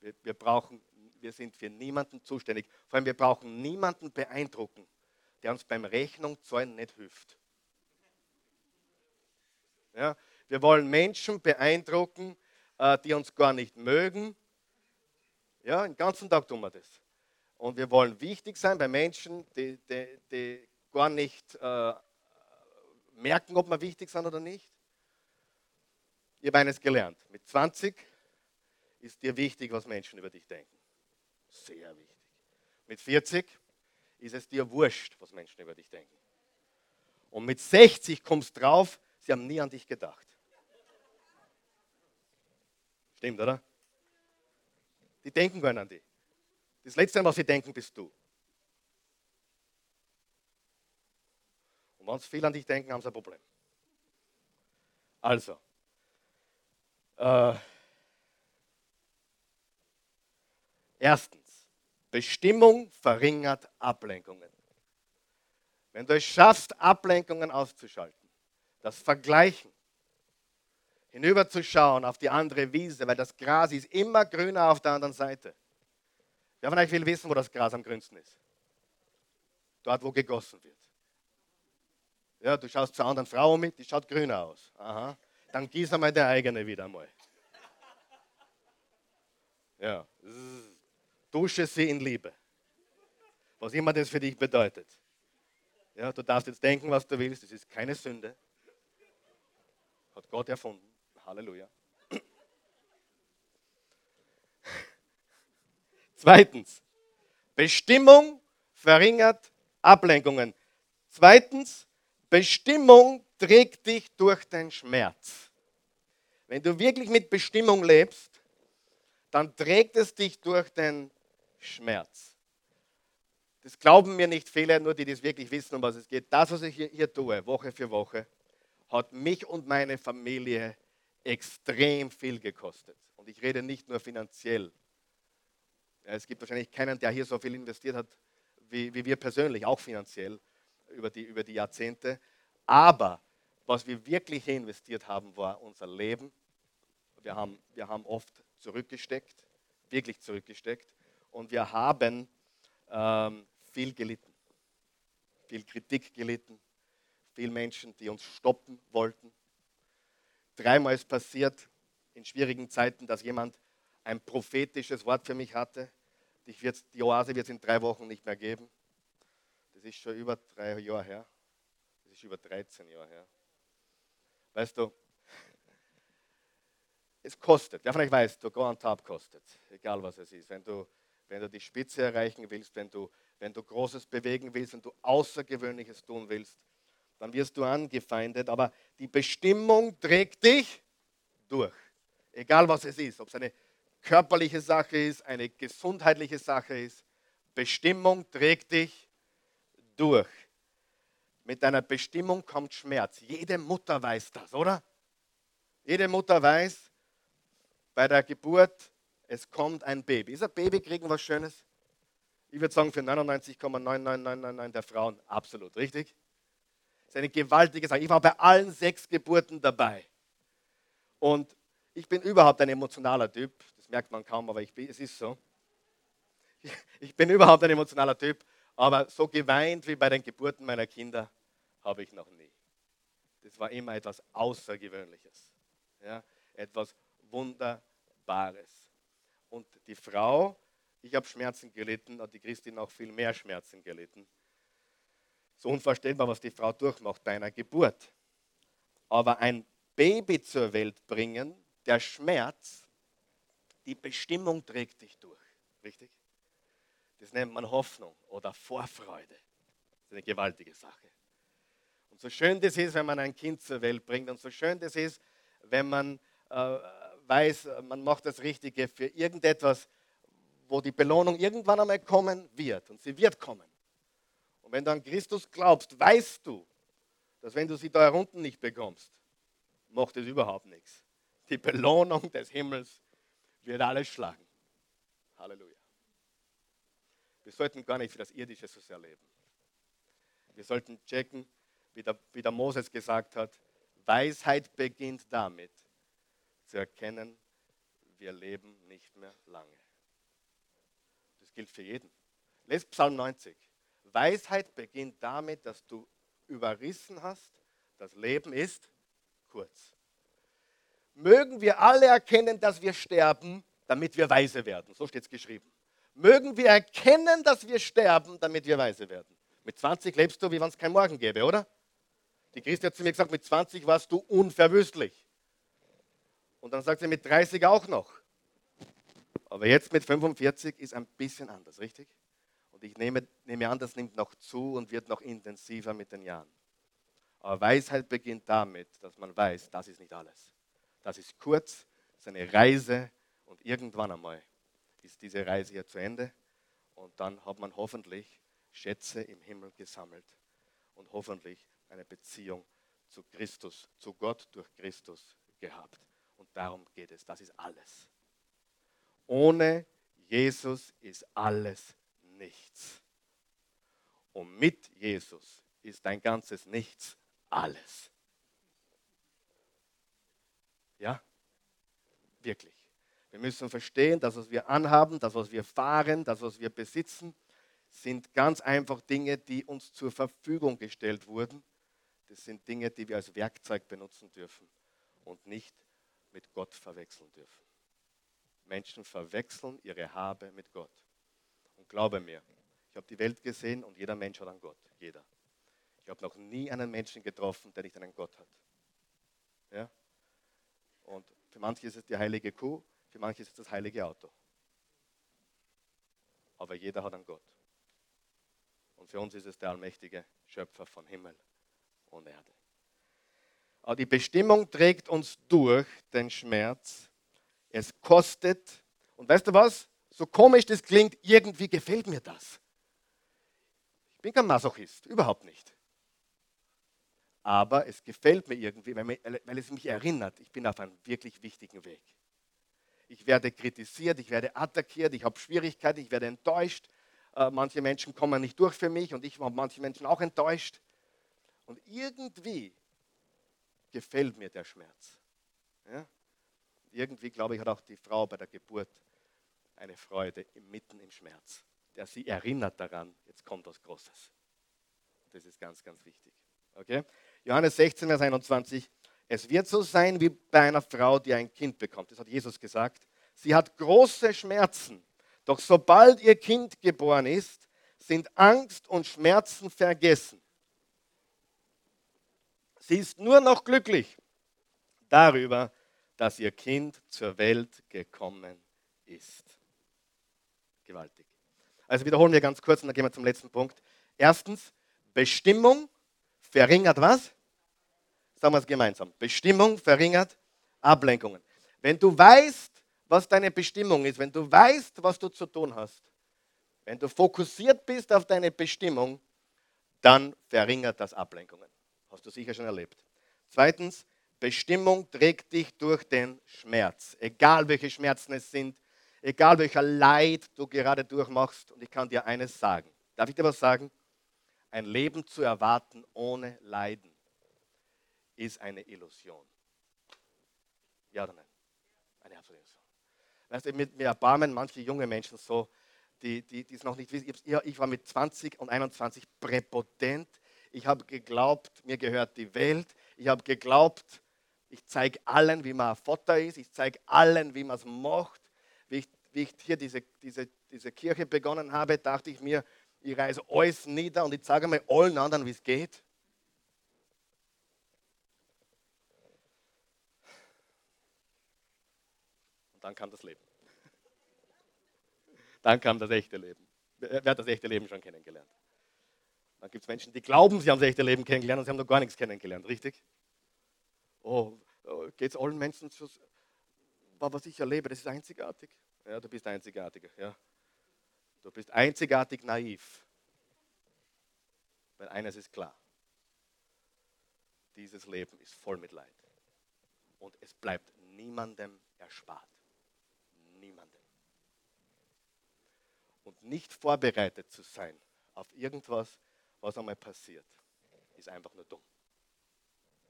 Wir, wir, brauchen, wir sind für niemanden zuständig. Vor allem, wir brauchen niemanden beeindrucken, der uns beim Rechnung zahlen nicht hilft. Ja, wir wollen Menschen beeindrucken, äh, die uns gar nicht mögen. Ja, den ganzen Tag tun wir das. Und wir wollen wichtig sein bei Menschen, die, die, die gar nicht äh, merken, ob wir wichtig sind oder nicht. Ich habe eines gelernt. Mit 20 ist dir wichtig, was Menschen über dich denken. Sehr wichtig. Mit 40 ist es dir wurscht, was Menschen über dich denken. Und mit 60 kommst drauf, sie haben nie an dich gedacht. Stimmt, oder? Die denken gar nicht an dich. Das Letzte, was sie denken, bist du. Und wenn sie viel an dich denken, haben sie ein Problem. Also, äh, erstens, Bestimmung verringert Ablenkungen. Wenn du es schaffst, Ablenkungen auszuschalten, das Vergleichen, hinüberzuschauen auf die andere Wiese, weil das Gras ist immer grüner auf der anderen Seite Wer von euch will wissen, wo das Gras am grünsten ist? Dort, wo gegossen wird. Ja, du schaust zur anderen Frau mit, die schaut grüner aus. Aha. Dann gieß einmal der eigene wieder mal. Ja. Dusche sie in Liebe. Was immer das für dich bedeutet. Ja, du darfst jetzt denken, was du willst. Das ist keine Sünde. Hat Gott erfunden. Halleluja. Zweitens, Bestimmung verringert Ablenkungen. Zweitens, Bestimmung trägt dich durch den Schmerz. Wenn du wirklich mit Bestimmung lebst, dann trägt es dich durch den Schmerz. Das glauben mir nicht viele, nur die das wirklich wissen, um was es geht. Das, was ich hier, hier tue, Woche für Woche, hat mich und meine Familie extrem viel gekostet. Und ich rede nicht nur finanziell. Ja, es gibt wahrscheinlich keinen, der hier so viel investiert hat wie, wie wir persönlich, auch finanziell über die, über die Jahrzehnte. Aber was wir wirklich hier investiert haben, war unser Leben. Wir haben, wir haben oft zurückgesteckt, wirklich zurückgesteckt. Und wir haben ähm, viel gelitten, viel Kritik gelitten, viele Menschen, die uns stoppen wollten. Dreimal ist passiert in schwierigen Zeiten, dass jemand ein prophetisches Wort für mich hatte. Die Oase wird es in drei Wochen nicht mehr geben. Das ist schon über drei Jahre her. Das ist über 13 Jahre her. Weißt du, es kostet. Wer von euch weiß, du Go on Top kostet. Egal was es ist. Wenn du, wenn du die Spitze erreichen willst, wenn du wenn du Großes bewegen willst, wenn du Außergewöhnliches tun willst, dann wirst du angefeindet. Aber die Bestimmung trägt dich durch. Egal was es ist, ob es eine körperliche Sache ist, eine gesundheitliche Sache ist. Bestimmung trägt dich durch. Mit deiner Bestimmung kommt Schmerz. Jede Mutter weiß das, oder? Jede Mutter weiß, bei der Geburt, es kommt ein Baby. Ist ein Baby kriegen was Schönes? Ich würde sagen, für 99,99999 der Frauen absolut, richtig? Das ist eine gewaltige Sache. Ich war bei allen sechs Geburten dabei. Und ich bin überhaupt ein emotionaler Typ. Das merkt man kaum, aber ich bin, es ist so. Ich bin überhaupt ein emotionaler Typ. Aber so geweint wie bei den Geburten meiner Kinder habe ich noch nie. Das war immer etwas Außergewöhnliches. Ja, etwas Wunderbares. Und die Frau ich habe Schmerzen gelitten und die Christin auch viel mehr Schmerzen gelitten. So unvorstellbar, was die Frau durchmacht bei einer Geburt. Aber ein Baby zur Welt bringen, der Schmerz, die Bestimmung trägt dich durch. Richtig? Das nennt man Hoffnung oder Vorfreude. Das ist eine gewaltige Sache. Und so schön das ist, wenn man ein Kind zur Welt bringt und so schön das ist, wenn man äh, weiß, man macht das Richtige für irgendetwas, wo die Belohnung irgendwann einmal kommen wird. Und sie wird kommen. Und wenn du an Christus glaubst, weißt du, dass wenn du sie da unten nicht bekommst, macht es überhaupt nichts. Die Belohnung des Himmels wird alles schlagen. Halleluja. Wir sollten gar nicht für das Irdische so sehr leben. Wir sollten checken, wie der, wie der Moses gesagt hat, Weisheit beginnt damit, erkennen, wir leben nicht mehr lange gilt für jeden. Lest Psalm 90. Weisheit beginnt damit, dass du überrissen hast, das Leben ist kurz. Mögen wir alle erkennen, dass wir sterben, damit wir weise werden. So steht es geschrieben. Mögen wir erkennen, dass wir sterben, damit wir weise werden. Mit 20 lebst du, wie wenn es kein Morgen gäbe, oder? Die Christi hat zu mir gesagt, mit 20 warst du unverwüstlich. Und dann sagt sie mit 30 auch noch. Aber jetzt mit 45 ist ein bisschen anders, richtig? Und ich nehme, nehme an, das nimmt noch zu und wird noch intensiver mit den Jahren. Aber Weisheit beginnt damit, dass man weiß, das ist nicht alles. Das ist kurz, das ist eine Reise und irgendwann einmal ist diese Reise hier zu Ende und dann hat man hoffentlich Schätze im Himmel gesammelt und hoffentlich eine Beziehung zu Christus, zu Gott durch Christus gehabt. Darum geht es. Das ist alles. Ohne Jesus ist alles nichts. Und mit Jesus ist dein ganzes Nichts alles. Ja? Wirklich. Wir müssen verstehen, dass was wir anhaben, das, was wir fahren, das, was wir besitzen, sind ganz einfach Dinge, die uns zur Verfügung gestellt wurden, das sind Dinge, die wir als Werkzeug benutzen dürfen und nicht mit Gott verwechseln dürfen. Menschen verwechseln ihre Habe mit Gott. Und glaube mir, ich habe die Welt gesehen und jeder Mensch hat einen Gott. Jeder. Ich habe noch nie einen Menschen getroffen, der nicht einen Gott hat. Ja? Und für manche ist es die heilige Kuh, für manche ist es das heilige Auto. Aber jeder hat einen Gott. Und für uns ist es der allmächtige Schöpfer von Himmel und Erde. Aber die Bestimmung trägt uns durch den Schmerz. Es kostet, und weißt du was? So komisch das klingt, irgendwie gefällt mir das. Ich bin kein Masochist, überhaupt nicht. Aber es gefällt mir irgendwie, weil es mich erinnert, ich bin auf einem wirklich wichtigen Weg. Ich werde kritisiert, ich werde attackiert, ich habe Schwierigkeiten, ich werde enttäuscht. Äh, manche Menschen kommen nicht durch für mich und ich habe manche Menschen auch enttäuscht. Und irgendwie gefällt mir der Schmerz. Ja? Irgendwie, glaube ich, hat auch die Frau bei der Geburt eine Freude mitten im Schmerz, der sie erinnert daran, jetzt kommt was Großes. Das ist ganz, ganz wichtig. Okay? Johannes 16, Vers 21. Es wird so sein wie bei einer Frau, die ein Kind bekommt. Das hat Jesus gesagt. Sie hat große Schmerzen. Doch sobald ihr Kind geboren ist, sind Angst und Schmerzen vergessen. Sie ist nur noch glücklich darüber, dass ihr Kind zur Welt gekommen ist. Gewaltig. Also wiederholen wir ganz kurz und dann gehen wir zum letzten Punkt. Erstens, Bestimmung verringert was? Sagen wir es gemeinsam. Bestimmung verringert Ablenkungen. Wenn du weißt, was deine Bestimmung ist, wenn du weißt, was du zu tun hast, wenn du fokussiert bist auf deine Bestimmung, dann verringert das Ablenkungen. Hast du sicher schon erlebt. Zweitens, Bestimmung trägt dich durch den Schmerz. Egal welche Schmerzen es sind, egal welcher Leid du gerade durchmachst. Und ich kann dir eines sagen. Darf ich dir was sagen? Ein Leben zu erwarten ohne Leiden ist eine Illusion. Ja oder nein? Eine absolute Illusion. Weißt du, mir erbarmen manche junge Menschen so, die, die, die es noch nicht wissen. Ich war mit 20 und 21 präpotent ich habe geglaubt, mir gehört die Welt. Ich habe geglaubt, ich zeige allen, wie man ein Vater ist. Ich zeige allen, wie man es macht. Wie ich, wie ich hier diese, diese, diese Kirche begonnen habe, dachte ich mir, ich reise alles nieder und ich zeige mir allen anderen, wie es geht. Und dann kam das Leben. Dann kam das echte Leben. Wer hat das echte Leben schon kennengelernt? Dann gibt es Menschen, die glauben, sie haben das echte Leben kennengelernt und sie haben noch gar nichts kennengelernt, richtig? Oh, oh geht es allen Menschen so? Was ich erlebe, das ist einzigartig. Ja, du bist einzigartiger. Ja. Du bist einzigartig naiv. Weil eines ist klar. Dieses Leben ist voll mit Leid. Und es bleibt niemandem erspart. Niemandem. Und nicht vorbereitet zu sein auf irgendwas, was einmal passiert, ist einfach nur dumm.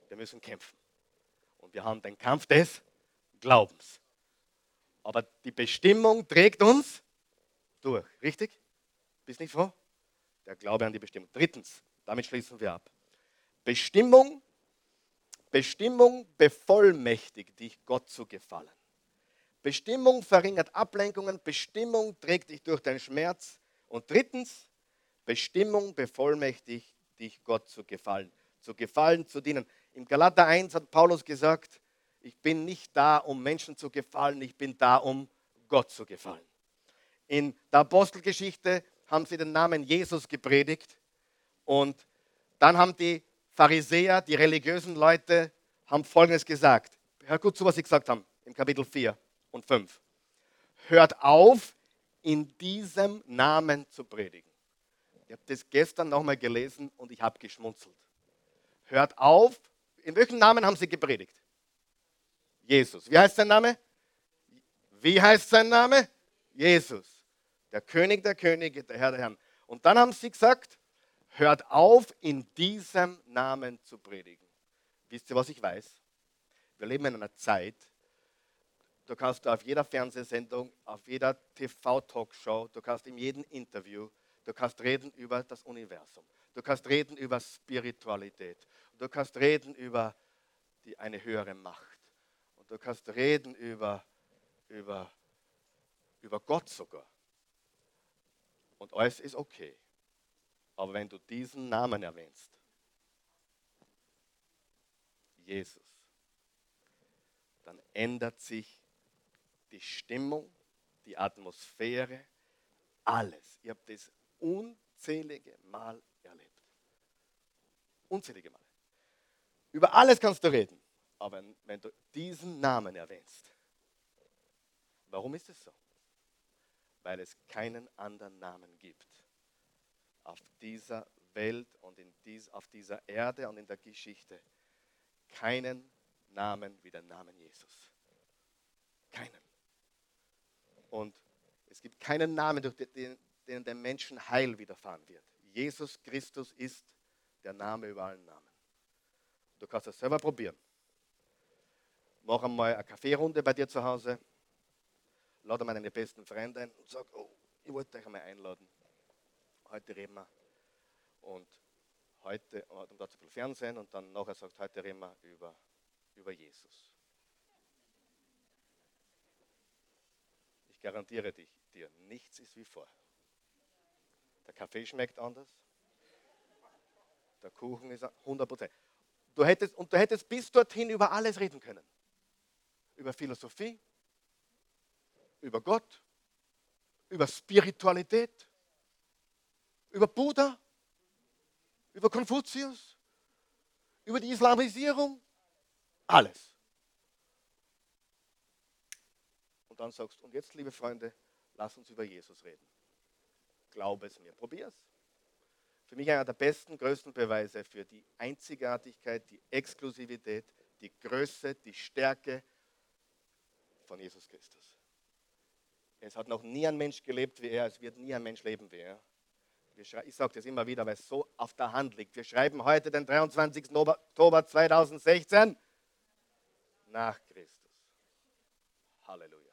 Wir müssen kämpfen. Und wir haben den Kampf des Glaubens. Aber die Bestimmung trägt uns durch. Richtig? Bist nicht froh? Der Glaube an die Bestimmung. Drittens, damit schließen wir ab. Bestimmung, Bestimmung bevollmächtigt dich, Gott zu gefallen. Bestimmung verringert Ablenkungen, Bestimmung trägt dich durch den Schmerz. Und drittens, Bestimmung bevollmächtigt dich, Gott zu gefallen, zu gefallen, zu dienen. Im Galater 1 hat Paulus gesagt, ich bin nicht da, um Menschen zu gefallen, ich bin da, um Gott zu gefallen. In der Apostelgeschichte haben sie den Namen Jesus gepredigt und dann haben die Pharisäer, die religiösen Leute, haben Folgendes gesagt. Hör gut zu, was sie gesagt haben im Kapitel 4 und 5. Hört auf, in diesem Namen zu predigen. Ich habe das gestern nochmal gelesen und ich habe geschmunzelt. Hört auf. In welchem Namen haben sie gepredigt? Jesus. Wie heißt sein Name? Wie heißt sein Name? Jesus. Der König der Könige, der Herr der Herren. Und dann haben sie gesagt, hört auf, in diesem Namen zu predigen. Wisst ihr, was ich weiß? Wir leben in einer Zeit, du kannst auf jeder Fernsehsendung, auf jeder TV-Talkshow, du kannst in jedem Interview, Du kannst reden über das Universum. Du kannst reden über Spiritualität. Du kannst reden über die, eine höhere Macht. Und du kannst reden über, über, über Gott sogar. Und alles ist okay. Aber wenn du diesen Namen erwähnst, Jesus, dann ändert sich die Stimmung, die Atmosphäre, alles. Ihr habt das unzählige Mal erlebt. Unzählige Male. Über alles kannst du reden. Aber wenn du diesen Namen erwähnst, warum ist es so? Weil es keinen anderen Namen gibt auf dieser Welt und in dies, auf dieser Erde und in der Geschichte. Keinen Namen wie den Namen Jesus. Keinen. Und es gibt keinen Namen, durch den, den dem Menschen Heil widerfahren wird. Jesus Christus ist der Name über allen Namen. Du kannst das selber probieren. Mach einmal eine Kaffeerunde bei dir zu Hause. Lade mal deine besten Freunde ein und sag, oh, ich wollte euch einmal einladen. Heute reden wir. Und heute, und dazu viel Fernsehen und dann nachher sagt, heute reden wir über, über Jesus. Ich garantiere dich, dir, nichts ist wie vorher. Der Kaffee schmeckt anders. Der Kuchen ist 100 Prozent. Du hättest, und du hättest bis dorthin über alles reden können. Über Philosophie, über Gott, über Spiritualität, über Buddha, über Konfuzius, über die Islamisierung, alles. Und dann sagst, du, und jetzt, liebe Freunde, lass uns über Jesus reden. Glaube es mir, probier es. Für mich einer der besten, größten Beweise für die Einzigartigkeit, die Exklusivität, die Größe, die Stärke von Jesus Christus. Es hat noch nie ein Mensch gelebt wie er, es wird nie ein Mensch leben wie er. Ich sage das immer wieder, weil es so auf der Hand liegt. Wir schreiben heute den 23. Oktober 2016 nach Christus. Halleluja.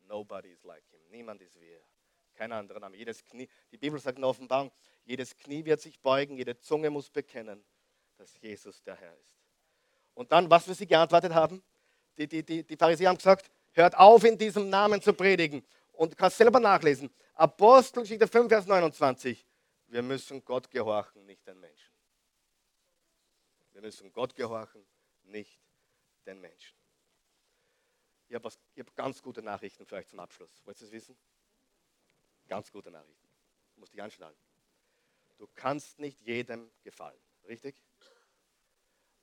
Nobody is like him. Niemand ist wie er. Kein anderer Name. Jedes Knie, die Bibel sagt in Offenbarung, jedes Knie wird sich beugen, jede Zunge muss bekennen, dass Jesus der Herr ist. Und dann, was wir sie geantwortet haben, die, die, die, die Pharisäer haben gesagt, hört auf, in diesem Namen zu predigen. Und du kannst selber nachlesen. Apostelgeschichte 5, Vers 29. Wir müssen Gott gehorchen, nicht den Menschen. Wir müssen Gott gehorchen, nicht den Menschen. Ich habe hab ganz gute Nachrichten für euch zum Abschluss. Wollt ihr es wissen? Ganz gute Nachrichten. Du musst dich anschnallen. Du kannst nicht jedem gefallen, richtig?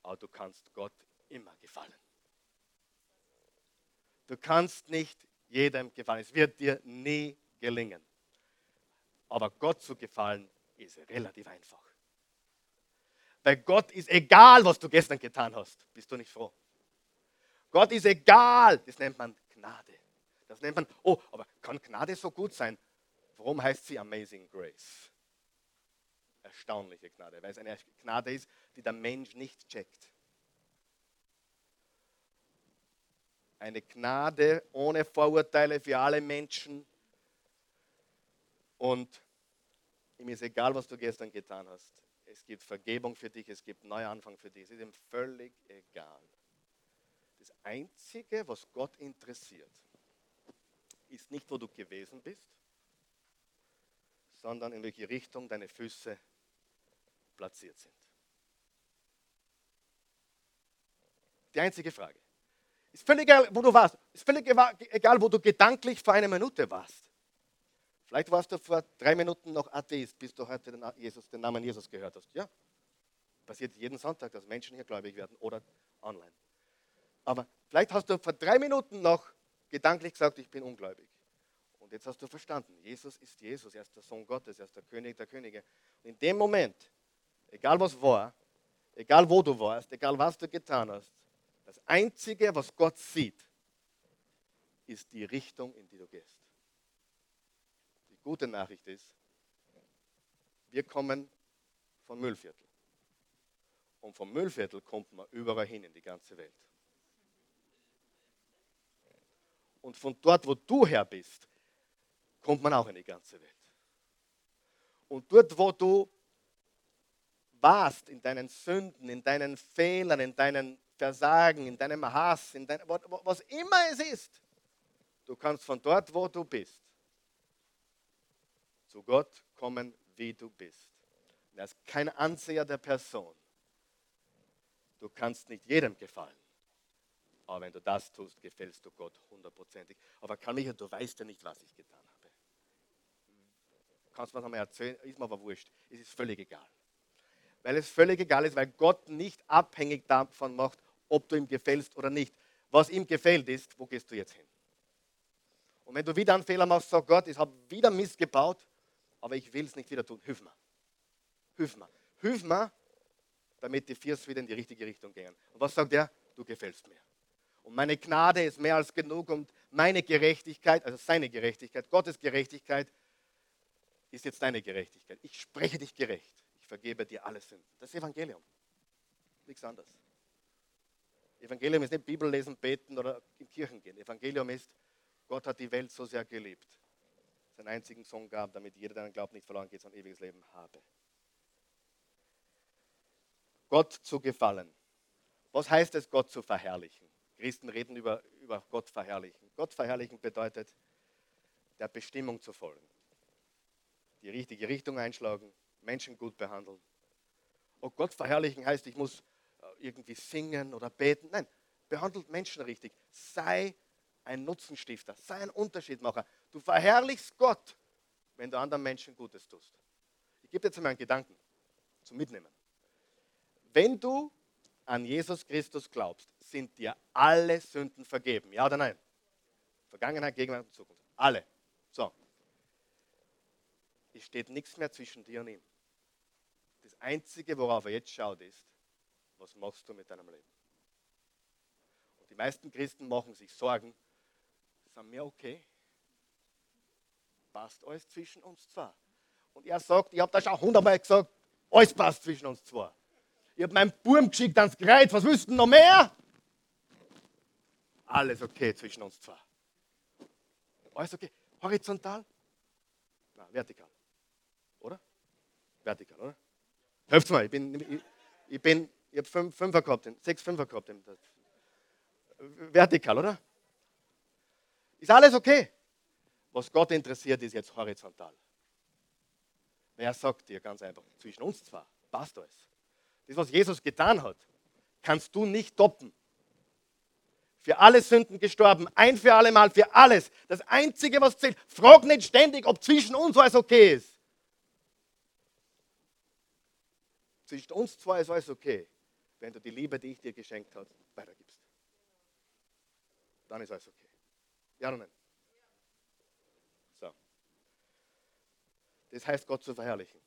Aber du kannst Gott immer gefallen. Du kannst nicht jedem gefallen. Es wird dir nie gelingen. Aber Gott zu gefallen ist relativ einfach. Bei Gott ist egal, was du gestern getan hast. Bist du nicht froh? Gott ist egal. Das nennt man Gnade. Das nennt man, oh, aber kann Gnade so gut sein? Warum heißt sie Amazing Grace? Erstaunliche Gnade, weil es eine Gnade ist, die der Mensch nicht checkt. Eine Gnade ohne Vorurteile für alle Menschen. Und ihm ist egal, was du gestern getan hast. Es gibt Vergebung für dich, es gibt Neuanfang für dich. Es ist ihm völlig egal. Das Einzige, was Gott interessiert, ist nicht, wo du gewesen bist, sondern in welche Richtung deine Füße platziert sind. Die einzige Frage. Ist völlig egal, wo du warst. Ist völlig egal, wo du gedanklich vor einer Minute warst. Vielleicht warst du vor drei Minuten noch Atheist, bis du heute den, Jesus, den Namen Jesus gehört hast. Ja, passiert jeden Sonntag, dass Menschen hier gläubig werden oder online. Aber vielleicht hast du vor drei Minuten noch gedanklich gesagt, ich bin ungläubig. Und jetzt hast du verstanden, Jesus ist Jesus, er ist der Sohn Gottes, er ist der König der Könige. Und in dem Moment, egal was war, egal wo du warst, egal was du getan hast, das Einzige, was Gott sieht, ist die Richtung, in die du gehst. Die gute Nachricht ist, wir kommen vom Müllviertel. Und vom Müllviertel kommt man überall hin in die ganze Welt. Und von dort, wo du her bist, kommt man auch in die ganze Welt. Und dort, wo du bast in deinen Sünden, in deinen Fehlern, in deinen Versagen, in deinem Hass, in dein, was immer es ist, du kannst von dort, wo du bist, zu Gott kommen, wie du bist. Er ist kein Anseher der Person. Du kannst nicht jedem gefallen. Aber wenn du das tust, gefällst du Gott hundertprozentig. Aber Karl Michael, du weißt ja nicht, was ich getan habe. Kannst du mir nochmal erzählen? Ist mir aber wurscht. Es ist völlig egal. Weil es völlig egal ist, weil Gott nicht abhängig davon macht, ob du ihm gefällst oder nicht. Was ihm gefällt ist, wo gehst du jetzt hin? Und wenn du wieder einen Fehler machst, sag Gott, ich habe wieder Mist gebaut, aber ich will es nicht wieder tun. Hilf mir. Hilf mir. Hilf mir, damit die Viers wieder in die richtige Richtung gehen. Und was sagt er? Du gefällst mir. Und meine Gnade ist mehr als genug und meine Gerechtigkeit, also seine Gerechtigkeit, Gottes Gerechtigkeit, ist jetzt deine Gerechtigkeit. Ich spreche dich gerecht. Ich vergebe dir alle Sünden. Das ist Evangelium. Nichts anderes. Evangelium ist nicht Bibel lesen, beten oder in Kirchen gehen. Evangelium ist, Gott hat die Welt so sehr geliebt, seinen einzigen Sohn gab, damit jeder, der an Glaubt nicht verloren geht, sein ewiges Leben habe. Gott zu gefallen. Was heißt es, Gott zu verherrlichen? Christen reden über, über Gott verherrlichen. Gott verherrlichen bedeutet, der Bestimmung zu folgen. Die richtige Richtung einschlagen, Menschen gut behandeln. Und Gott verherrlichen heißt, ich muss äh, irgendwie singen oder beten. Nein, behandelt Menschen richtig. Sei ein Nutzenstifter, sei ein Unterschiedmacher. Du verherrlichst Gott, wenn du anderen Menschen Gutes tust. Ich gebe dir jetzt mal einen Gedanken zum Mitnehmen. Wenn du an Jesus Christus glaubst, sind dir alle Sünden vergeben. Ja oder nein? Vergangenheit, Gegenwart und Zukunft. Alle. So. Es steht nichts mehr zwischen dir und ihm. Das Einzige, worauf er jetzt schaut, ist, was machst du mit deinem Leben? Und die meisten Christen machen sich Sorgen, sind wir okay? Passt alles zwischen uns zwei? Und er sagt, ich habe das schon hundertmal gesagt, alles passt zwischen uns zwei. Ich habe meinen Burm geschickt ans Kreuz, was du noch mehr? Alles okay zwischen uns zwei. Alles okay. Horizontal? Na, vertikal. Vertikal, oder? Helft mal, ich bin, ich, ich bin, ich habe fünf, Fünfer gehabt, sechs Fünfer gehabt. Vertikal, oder? Ist alles okay? Was Gott interessiert, ist jetzt horizontal. Wer sagt dir ganz einfach, zwischen uns zwei passt alles. Das, was Jesus getan hat, kannst du nicht toppen. Für alle Sünden gestorben, ein für alle Mal, für alles. Das Einzige, was zählt, frag nicht ständig, ob zwischen uns alles okay ist. Zwischen uns zwei ist alles okay, wenn du die Liebe, die ich dir geschenkt habe, weitergibst. Dann ist alles okay. Ja oder nein? So. Das heißt, Gott zu verherrlichen.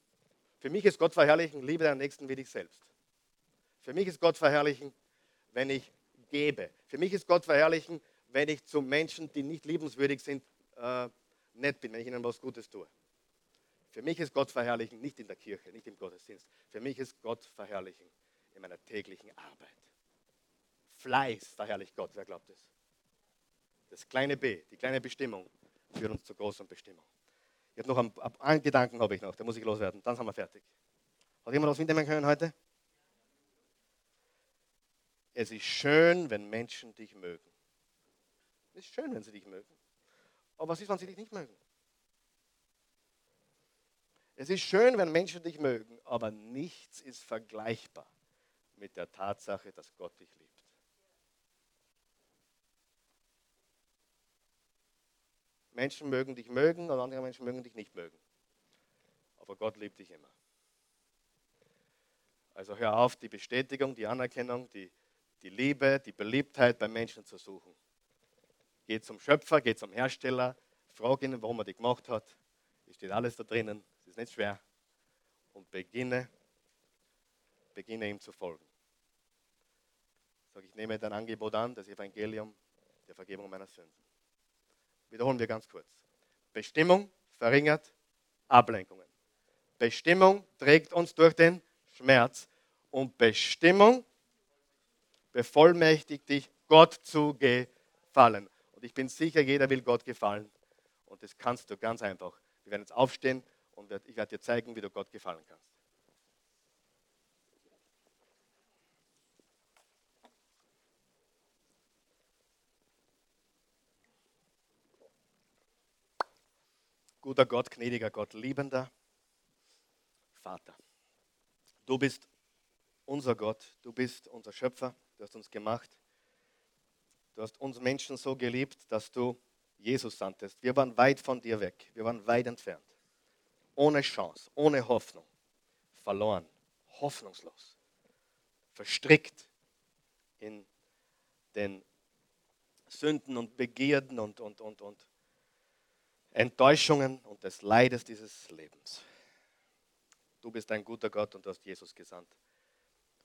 Für mich ist Gott verherrlichen, liebe deinen Nächsten wie dich selbst. Für mich ist Gott verherrlichen, wenn ich gebe. Für mich ist Gott verherrlichen, wenn ich zu Menschen, die nicht liebenswürdig sind, äh, nett bin, wenn ich ihnen was Gutes tue. Für mich ist Gott verherrlichen nicht in der Kirche, nicht im Gottesdienst. Für mich ist Gott verherrlichen in meiner täglichen Arbeit. Fleiß verherrlicht Gott, wer glaubt es? Das kleine B, die kleine Bestimmung, führt uns zur großen Bestimmung. Ich habe noch einen, einen Gedanken, habe ich noch, da muss ich loswerden, dann sind wir fertig. Hat jemand was mitnehmen können heute? Es ist schön, wenn Menschen dich mögen. Es ist schön, wenn sie dich mögen. Aber was ist, wenn sie dich nicht mögen? Es ist schön, wenn Menschen dich mögen, aber nichts ist vergleichbar mit der Tatsache, dass Gott dich liebt. Menschen mögen dich mögen und andere Menschen mögen dich nicht mögen. Aber Gott liebt dich immer. Also hör auf, die Bestätigung, die Anerkennung, die, die Liebe, die Beliebtheit bei Menschen zu suchen. Geh zum Schöpfer, geh zum Hersteller, frag ihn, warum er dich gemacht hat. Es steht alles da drinnen, nicht schwer. Und beginne, beginne ihm zu folgen. Sag, ich nehme dein Angebot an, das Evangelium der Vergebung meiner Sünden. Wiederholen wir ganz kurz. Bestimmung verringert Ablenkungen. Bestimmung trägt uns durch den Schmerz. Und Bestimmung bevollmächtigt dich, Gott zu gefallen. Und ich bin sicher, jeder will Gott gefallen. Und das kannst du ganz einfach. Wir werden jetzt aufstehen und ich werde dir zeigen, wie du Gott gefallen kannst. Guter Gott, gnädiger Gott, liebender Vater, du bist unser Gott, du bist unser Schöpfer, du hast uns gemacht. Du hast uns Menschen so geliebt, dass du Jesus sandtest. Wir waren weit von dir weg, wir waren weit entfernt. Ohne Chance, ohne Hoffnung, verloren, hoffnungslos, verstrickt in den Sünden und Begierden und, und, und, und Enttäuschungen und des Leides dieses Lebens. Du bist ein guter Gott und du hast Jesus gesandt,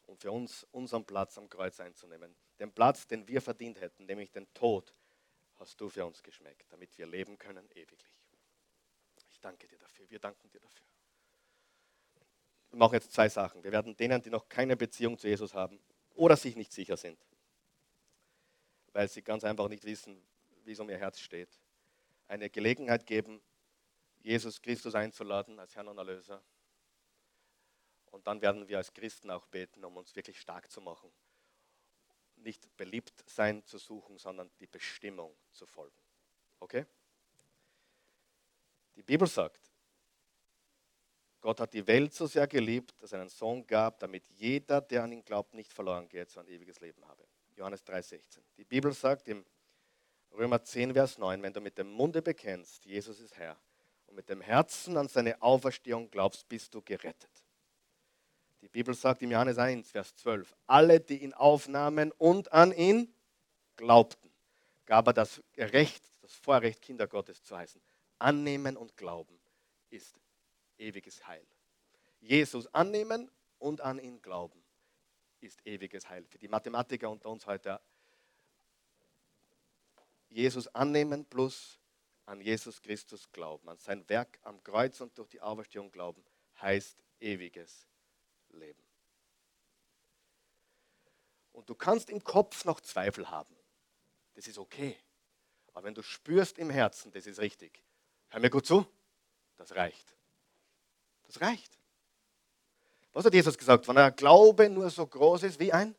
um für uns unseren Platz am Kreuz einzunehmen. Den Platz, den wir verdient hätten, nämlich den Tod, hast du für uns geschmeckt, damit wir leben können ewiglich. Danke dir dafür. Wir danken dir dafür. Wir machen jetzt zwei Sachen. Wir werden denen, die noch keine Beziehung zu Jesus haben oder sich nicht sicher sind, weil sie ganz einfach nicht wissen, wie es um ihr Herz steht, eine Gelegenheit geben, Jesus Christus einzuladen als Herrn und Erlöser. Und dann werden wir als Christen auch beten, um uns wirklich stark zu machen. Nicht beliebt sein zu suchen, sondern die Bestimmung zu folgen. Okay? Die Bibel sagt, Gott hat die Welt so sehr geliebt, dass er einen Sohn gab, damit jeder, der an ihn glaubt, nicht verloren geht, sondern ein ewiges Leben habe. Johannes 3,16. Die Bibel sagt im Römer 10, Vers 9, wenn du mit dem Munde bekennst, Jesus ist Herr, und mit dem Herzen an seine Auferstehung glaubst, bist du gerettet. Die Bibel sagt im Johannes 1, Vers 12, alle, die ihn aufnahmen und an ihn glaubten, gab er das Recht, das Vorrecht, Kinder Gottes zu heißen. Annehmen und glauben ist ewiges Heil. Jesus annehmen und an ihn glauben ist ewiges Heil. Für die Mathematiker unter uns heute Jesus annehmen plus an Jesus Christus glauben, an sein Werk am Kreuz und durch die Auferstehung glauben, heißt ewiges Leben. Und du kannst im Kopf noch Zweifel haben. Das ist okay. Aber wenn du spürst im Herzen, das ist richtig, hör mir gut zu, das reicht. Das reicht. Was hat Jesus gesagt? Wenn der Glaube nur so groß ist wie ein,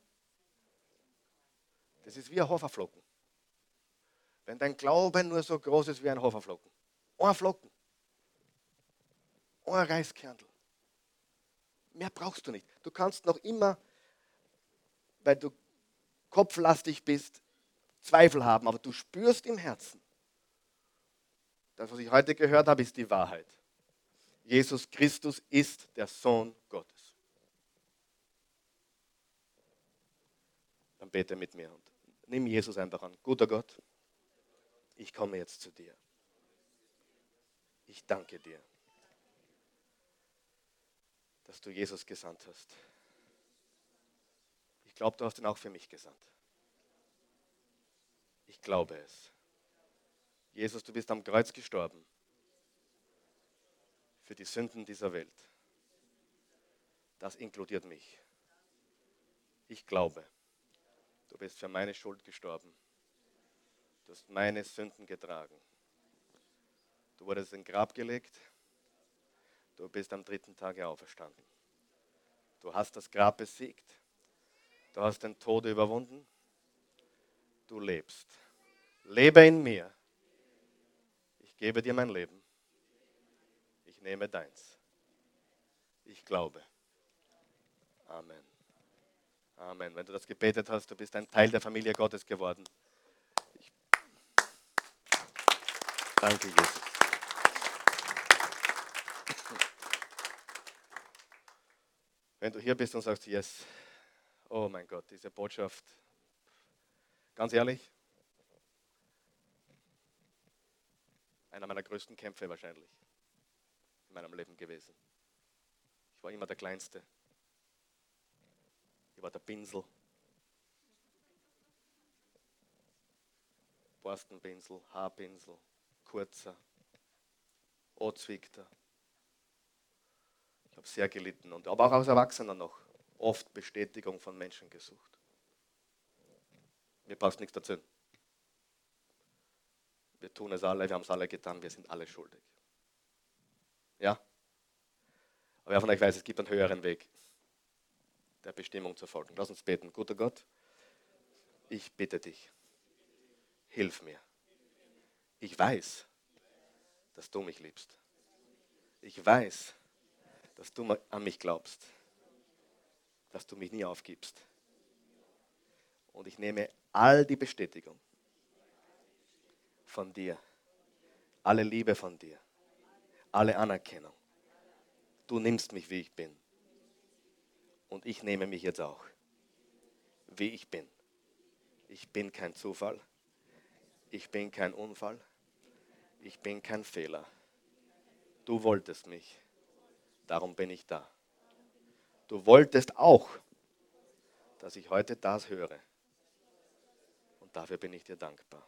das ist wie ein Haferflocken. Wenn dein Glaube nur so groß ist wie ein Haferflocken. Ein Flocken. Ein Reiskernel. Mehr brauchst du nicht. Du kannst noch immer, weil du kopflastig bist, Zweifel haben, aber du spürst im Herzen. Das, was ich heute gehört habe, ist die Wahrheit. Jesus Christus ist der Sohn Gottes. Dann bete mit mir und nimm Jesus einfach an. Guter Gott, ich komme jetzt zu dir. Ich danke dir, dass du Jesus gesandt hast. Ich glaube, du hast ihn auch für mich gesandt. Ich glaube es. Jesus, du bist am Kreuz gestorben für die Sünden dieser Welt. Das inkludiert mich. Ich glaube, du bist für meine Schuld gestorben. Du hast meine Sünden getragen. Du wurdest in Grab gelegt. Du bist am dritten Tage auferstanden. Du hast das Grab besiegt. Du hast den Tod überwunden. Du lebst. Lebe in mir. Ich gebe dir mein Leben. Ich nehme deins. Ich glaube. Amen. Amen. Wenn du das gebetet hast, du bist ein Teil der Familie Gottes geworden. Danke, Jesus. Wenn du hier bist und sagst, yes, oh mein Gott, diese Botschaft, ganz ehrlich, einer meiner größten Kämpfe wahrscheinlich in meinem Leben gewesen. Ich war immer der Kleinste. Ich war der Pinsel. Borstenpinsel, Haarpinsel, kurzer, ozwickter. Ich habe sehr gelitten und aber auch als Erwachsener noch oft Bestätigung von Menschen gesucht. Mir passt nichts dazu. Wir tun es alle, wir haben es alle getan, wir sind alle schuldig. Ja? Aber wer von euch weiß, es gibt einen höheren Weg, der Bestimmung zu folgen. Lass uns beten. Guter Gott, ich bitte dich, hilf mir. Ich weiß, dass du mich liebst. Ich weiß, dass du an mich glaubst, dass du mich nie aufgibst. Und ich nehme all die Bestätigung von dir, alle Liebe von dir, alle Anerkennung. Du nimmst mich, wie ich bin. Und ich nehme mich jetzt auch, wie ich bin. Ich bin kein Zufall. Ich bin kein Unfall. Ich bin kein Fehler. Du wolltest mich. Darum bin ich da. Du wolltest auch, dass ich heute das höre. Und dafür bin ich dir dankbar.